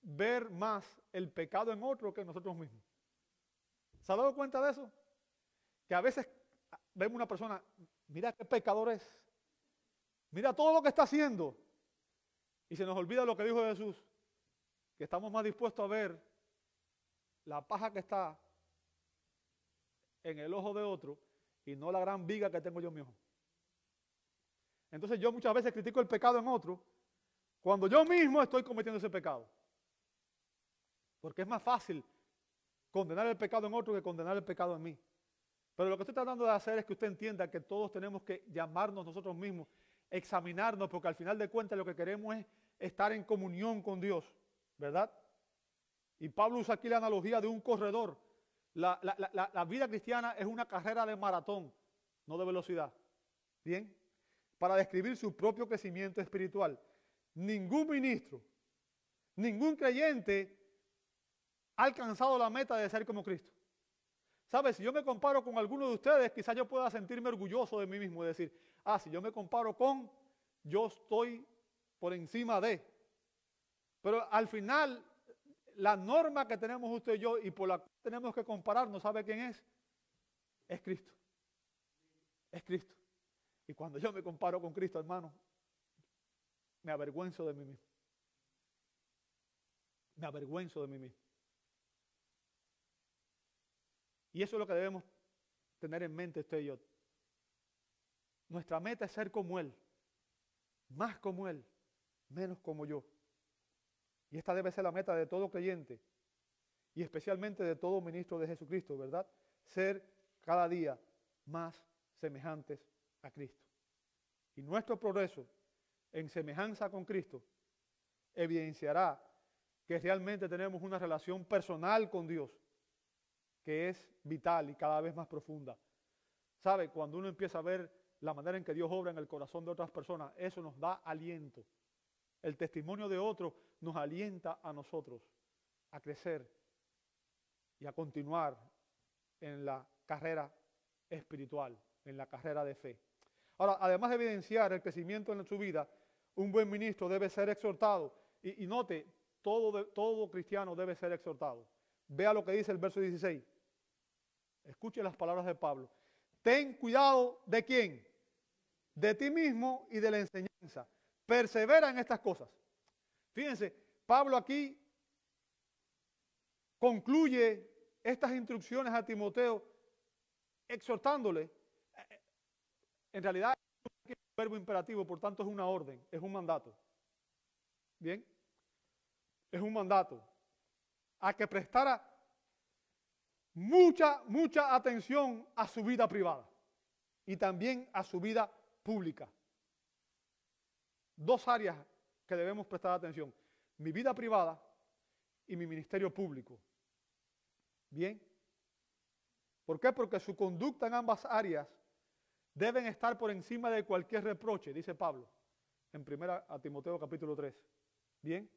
Speaker 1: ver más el pecado en otro que en nosotros mismos. ¿Se ha dado cuenta de eso? Que a veces vemos una persona, mira qué pecador es, mira todo lo que está haciendo, y se nos olvida lo que dijo Jesús, que estamos más dispuestos a ver la paja que está en el ojo de otro y no la gran viga que tengo yo mismo. Entonces yo muchas veces critico el pecado en otro cuando yo mismo estoy cometiendo ese pecado. Porque es más fácil condenar el pecado en otro que condenar el pecado en mí. Pero lo que estoy tratando de hacer es que usted entienda que todos tenemos que llamarnos nosotros mismos, examinarnos, porque al final de cuentas lo que queremos es estar en comunión con Dios, ¿verdad? Y Pablo usa aquí la analogía de un corredor. La, vida cristiana es una carrera de maratón, no de velocidad. ¿Bien? Para describir su propio crecimiento espiritual. Ningún ministro, ningún creyente ha alcanzado la meta de ser como Cristo. ¿Sabes? Si yo me comparo con alguno de ustedes, quizás yo pueda sentirme orgulloso de mí mismo y decir, ah, si yo me comparo con, yo estoy por encima de. Pero al final, la norma que tenemos usted y yo y por la que tenemos que compararnos, ¿sabe quién es? Es Cristo. Es Cristo. Y cuando yo me comparo con Cristo, hermano, me avergüenzo de mí mismo. Me avergüenzo de mí mismo. Y eso es lo que debemos tener en mente usted y yo. Nuestra meta es ser como Él, más como Él, menos como yo. Y esta debe ser la meta de todo creyente y especialmente de todo ministro de Jesucristo, ¿verdad? Ser cada día más semejantes a Cristo. Y nuestro progreso en semejanza con Cristo evidenciará que realmente tenemos una relación personal con Dios que es vital y cada vez más profunda. ¿Sabe? Cuando uno empieza a ver la manera en que Dios obra en el corazón de otras personas, eso nos da aliento. El testimonio de otros nos alienta a nosotros a crecer y a continuar en la carrera espiritual, en la carrera de fe. Ahora, además de evidenciar el crecimiento en su vida, un buen ministro debe ser exhortado. Y, note, todo, cristiano debe ser exhortado. Vea lo que dice el verso 16. Escuche las palabras de Pablo. Ten cuidado de quién? De ti mismo y de la enseñanza. Persevera en estas cosas. Fíjense, Pablo aquí concluye estas instrucciones a Timoteo exhortándole. En realidad es un verbo imperativo, por tanto es una orden, es un mandato. ¿Bien? Es un mandato. A que prestara mucha, mucha atención a su vida privada y también a su vida pública. Dos áreas que debemos prestar atención. Mi vida privada y mi ministerio público. ¿Bien? ¿Por qué? Porque su conducta en ambas áreas deben estar por encima de cualquier reproche, dice Pablo en 1 Timoteo capítulo 3. Bien.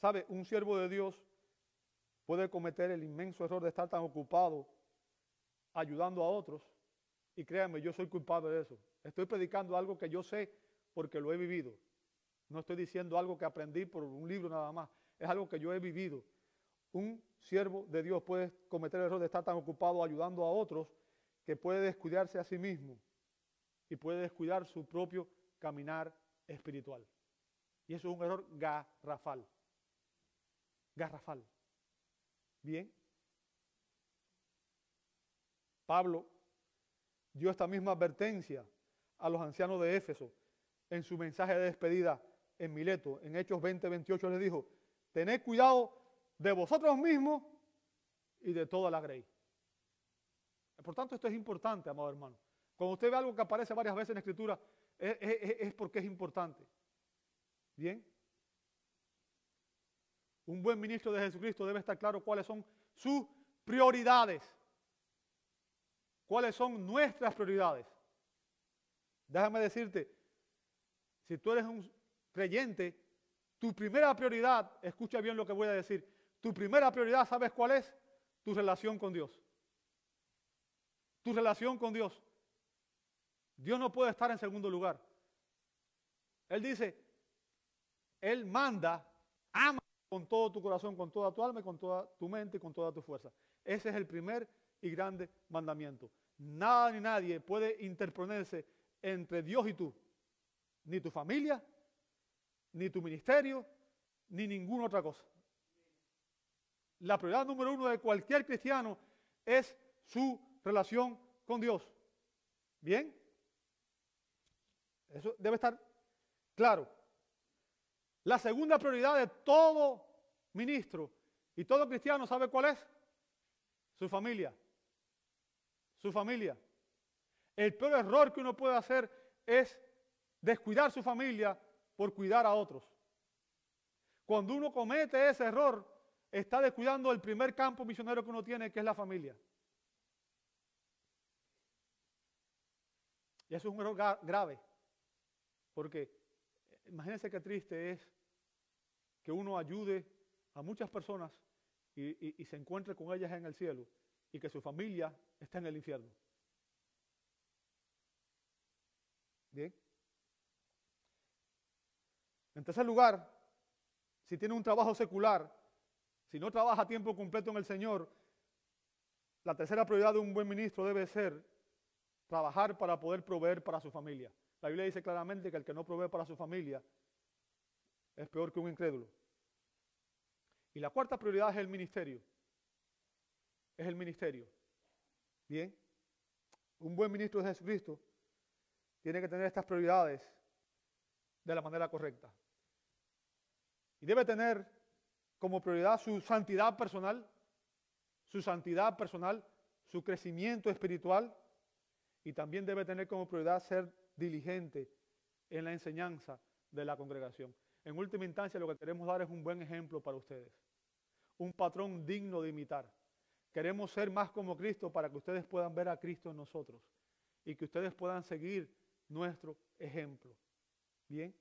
Speaker 1: ¿Sabe? Un siervo de Dios puede cometer el inmenso error de estar tan ocupado ayudando a otros. Y créanme, yo soy culpable de eso. Estoy predicando algo que yo sé porque lo he vivido. No estoy diciendo algo que aprendí por un libro nada más. Es algo que yo he vivido. Un siervo de Dios puede cometer el error de estar tan ocupado ayudando a otros que puede descuidarse a sí mismo y puede descuidar su propio caminar espiritual. Y eso es un error garrafal. Garrafal. Bien. Pablo dio esta misma advertencia a los ancianos de Éfeso en su mensaje de despedida en Mileto. En Hechos 20, 28 les dijo, tened cuidado de vosotros mismos y de toda la grey. Por tanto, esto es importante, amado hermano. Cuando usted ve algo que aparece varias veces en la Escritura, es, porque es importante. ¿Bien? Un buen ministro de Jesucristo debe estar claro cuáles son sus prioridades. ¿Cuáles son nuestras prioridades? Déjame decirte, si tú eres un creyente, tu primera prioridad, escucha bien lo que voy a decir, tu primera prioridad, ¿sabes cuál es? Tu relación con Dios. Tu relación con Dios. Dios no puede estar en segundo lugar. Él dice, Él manda, ama con todo tu corazón, con toda tu alma, con toda tu mente y con toda tu fuerza. Ese es el primer y grande mandamiento. Nada ni nadie puede interponerse entre Dios y tú. Ni tu familia, ni tu ministerio, ni ninguna otra cosa. La prioridad número uno de cualquier cristiano es su relación con Dios. ¿Bien? Eso debe estar claro. La segunda prioridad de todo ministro y todo cristiano, ¿sabe cuál es? Su familia. Su familia. El peor error que uno puede hacer es descuidar su familia por cuidar a otros. Cuando uno comete ese error, está descuidando el primer campo misionero que uno tiene, que es la familia. Y eso es un error grave. Porque imagínense qué triste es que uno ayude a muchas personas y, se encuentre con ellas en el cielo y que su familia esté en el infierno. Bien. En tercer lugar, si tiene un trabajo secular, si no trabaja a tiempo completo en el Señor, la tercera prioridad de un buen ministro debe ser trabajar para poder proveer para su familia. La Biblia dice claramente que el que no provee para su familia es peor que un incrédulo. Y la cuarta prioridad es el ministerio. Es el ministerio. Bien. Un buen ministro de Jesucristo tiene que tener estas prioridades de la manera correcta. Y debe tener como prioridad su santidad personal, su santidad personal, su crecimiento espiritual, y también debe tener como prioridad ser diligente en la enseñanza de la congregación. En última instancia, lo que queremos dar es un buen ejemplo para ustedes, un patrón digno de imitar. Queremos ser más como Cristo para que ustedes puedan ver a Cristo en nosotros y que ustedes puedan seguir nuestro ejemplo. Bien,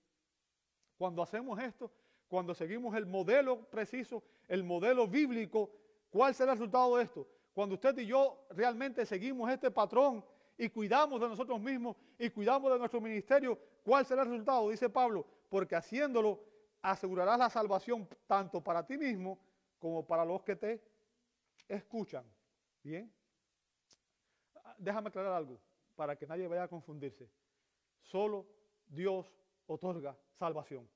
Speaker 1: cuando hacemos esto, cuando seguimos el modelo preciso, el modelo bíblico, ¿cuál será el resultado de esto? Cuando usted y yo realmente seguimos este patrón y cuidamos de nosotros mismos y cuidamos de nuestro ministerio, ¿cuál será el resultado? Dice Pablo, porque haciéndolo asegurarás la salvación tanto para ti mismo como para los que te escuchan. Bien. Déjame aclarar algo para que nadie vaya a confundirse. Solo Dios otorga salvación.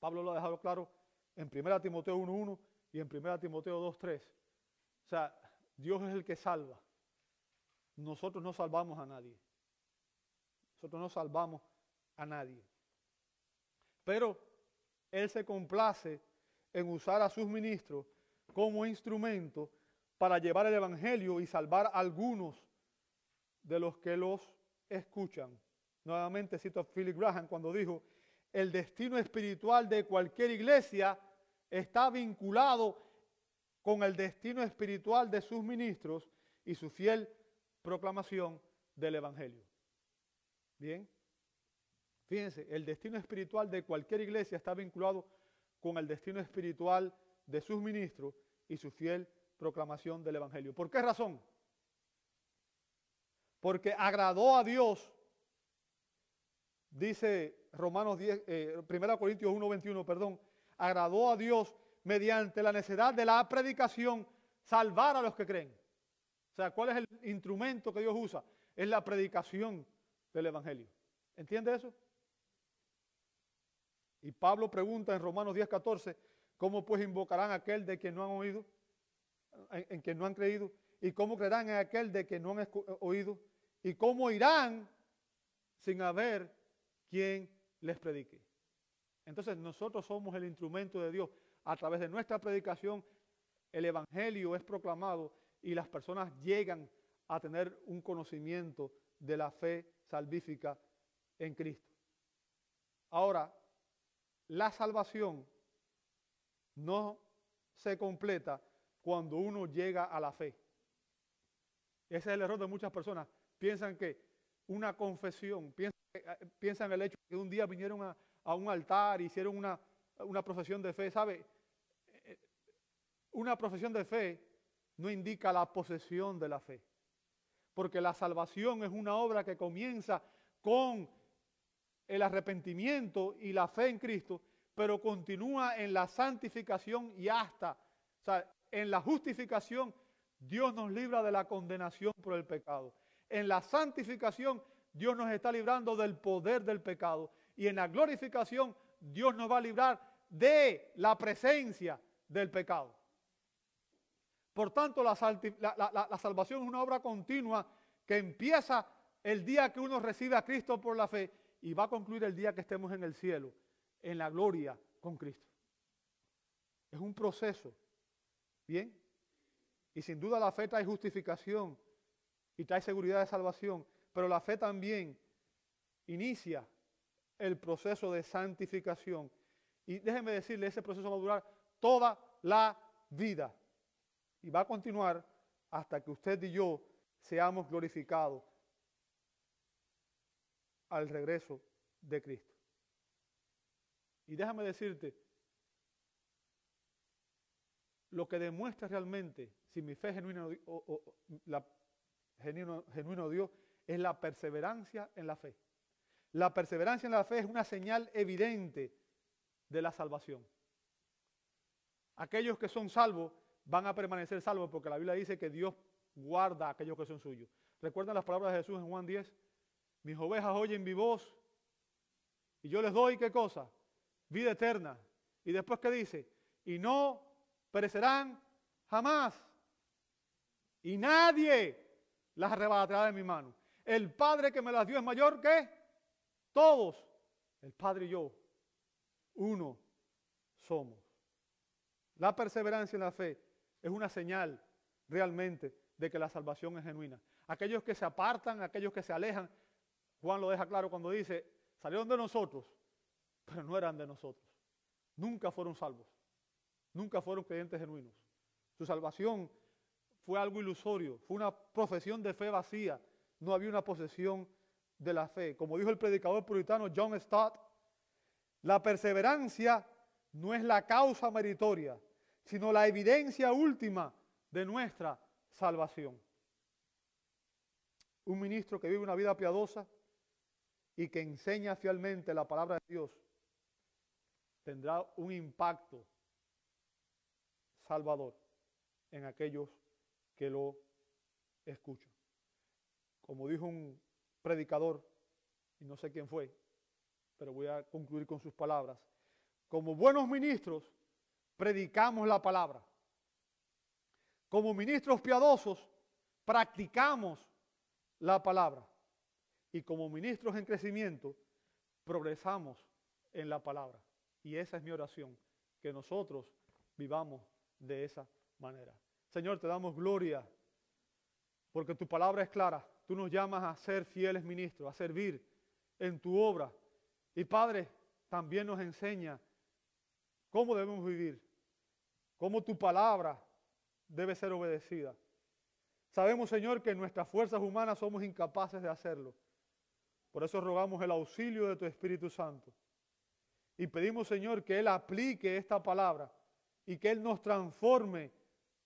Speaker 1: Pablo lo ha dejado claro en 1 Timoteo 1.1 y en 1 Timoteo 2.3. O sea, Dios es el que salva nosotros no salvamos a nadie. Nosotros no salvamos a nadie. Pero Él se complace en usar a sus ministros como instrumento para llevar el Evangelio y salvar a algunos de los que los escuchan. Nuevamente cito a Philip Graham cuando dijo, el destino espiritual de cualquier iglesia está vinculado con el destino espiritual de sus ministros y su fiel proclamación del Evangelio. Bien. Fíjense, el destino espiritual de cualquier iglesia está vinculado con el destino espiritual de sus ministros y su fiel proclamación del Evangelio. ¿Por qué razón? Porque agradó a Dios, dice Romanos 10, 1 eh, Corintios 1, 21, perdón, agradó a Dios mediante la necesidad de la predicación salvar a los que creen. O sea, ¿cuál es el instrumento que Dios usa? Es la predicación del Evangelio. ¿Entiende eso? Y Pablo pregunta en Romanos 10, 14, ¿cómo pues invocarán a aquel de quien no han oído? En, en quien no han creído. ¿Y cómo creerán en aquel de quien no han oído? ¿Y cómo irán sin haber quien les predique? Entonces nosotros somos el instrumento de Dios. A través de nuestra predicación, el Evangelio es proclamado y las personas llegan a tener un conocimiento de la fe salvífica en Cristo. Ahora, la salvación no se completa cuando uno llega a la fe. Ese es el error de muchas personas. Piensan que una confesión, piensan, en el hecho de que un día vinieron a, un altar, hicieron una, una profesión de fe. ¿Sabe? Una profesión de fe no indica la posesión de la fe. Porque la salvación es una obra que comienza con el arrepentimiento y la fe en Cristo, pero continúa en la santificación y hasta, o sea, en la justificación, Dios nos libra de la condenación por el pecado. En la santificación, Dios nos está librando del poder del pecado. Y en la glorificación, Dios nos va a librar de la presencia del pecado. Por tanto, la, salvación es una obra continua que empieza el día que uno recibe a Cristo por la fe y va a concluir el día que estemos en el cielo, en la gloria con Cristo. Es un proceso. ¿Bien? Y sin duda la fe trae justificación y trae seguridad de salvación, pero la fe también inicia el proceso de santificación. Y déjenme decirle, ese proceso va a durar toda la vida. Y va a continuar hasta que usted y yo seamos glorificados al regreso de Cristo. Y déjame decirte, lo que demuestra realmente si mi fe genuina o, la genuino, genuino Dios es la perseverancia en la fe. La perseverancia en la fe es una señal evidente de la salvación. Aquellos que son salvos van a permanecer salvos porque la Biblia dice que Dios guarda a aquellos que son suyos. ¿Recuerdan las palabras de Jesús en Juan 10? Mis ovejas oyen mi voz y yo les doy qué cosa? Vida eterna. Y después qué dice? Y no perecerán jamás. Y nadie las arrebatará de mi mano. El Padre que me las dio es mayor que todos. El Padre y yo, uno somos. La perseverancia en la fe es una señal realmente de que la salvación es genuina. Aquellos que se apartan, aquellos que se alejan, Juan lo deja claro cuando dice, salieron de nosotros, pero no eran de nosotros. Nunca fueron salvos. Nunca fueron creyentes genuinos. Su salvación fue algo ilusorio, fue una profesión de fe vacía. No había una posesión de la fe. Como dijo el predicador puritano John Stott, la perseverancia no es la causa meritoria, sino la evidencia última de nuestra salvación. Un ministro que vive una vida piadosa y que enseña fielmente la palabra de Dios tendrá un impacto salvador en aquellos que lo escuchan. Como dijo un predicador, y no sé quién fue, pero voy a concluir con sus palabras, como buenos ministros predicamos la palabra. Como ministros piadosos practicamos la palabra y como ministros en crecimiento progresamos en la palabra. Y esa es mi oración, que nosotros vivamos de esa manera. Señor, te damos gloria porque tu palabra es clara. Tú nos llamas a ser fieles ministros, a servir en tu obra. Y Padre, también nos enseña cómo debemos vivir, cómo tu palabra debe ser obedecida. Sabemos, Señor, que nuestras fuerzas humanas somos incapaces de hacerlo. Por eso rogamos el auxilio de tu Espíritu Santo. Y pedimos, Señor, que Él aplique esta palabra y que Él nos transforme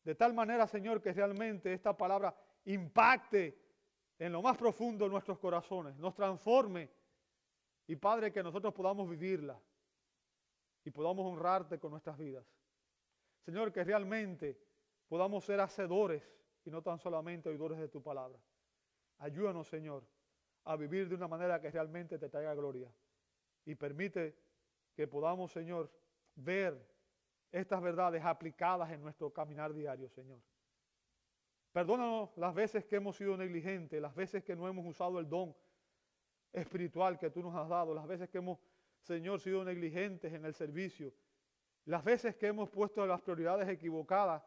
Speaker 1: de tal manera, Señor, que realmente esta palabra impacte en lo más profundo de nuestros corazones, nos transforme y, Padre, que nosotros podamos vivirla y podamos honrarte con nuestras vidas. Señor, que realmente podamos ser hacedores y no tan solamente oidores de tu palabra. Ayúdanos, Señor, a vivir de una manera que realmente te traiga gloria. Y permite que podamos, Señor, ver estas verdades aplicadas en nuestro caminar diario, Señor. Perdónanos las veces que hemos sido negligentes, las veces que no hemos usado el don espiritual que tú nos has dado, las veces que hemos, Señor, sido negligentes en el servicio, las veces que hemos puesto las prioridades equivocadas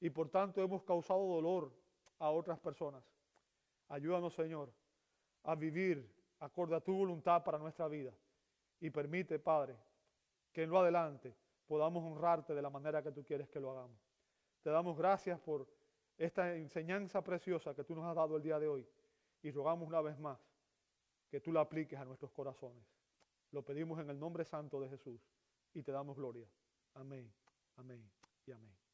Speaker 1: y por tanto hemos causado dolor a otras personas. Ayúdanos, Señor, a vivir acorde a tu voluntad para nuestra vida. Y permite, Padre, que en lo adelante podamos honrarte de la manera que tú quieres que lo hagamos. Te damos gracias por esta enseñanza preciosa que tú nos has dado el día de hoy y rogamos una vez más que tú la apliques a nuestros corazones. Lo pedimos en el nombre santo de Jesús y te damos gloria. Amén, amén y amén.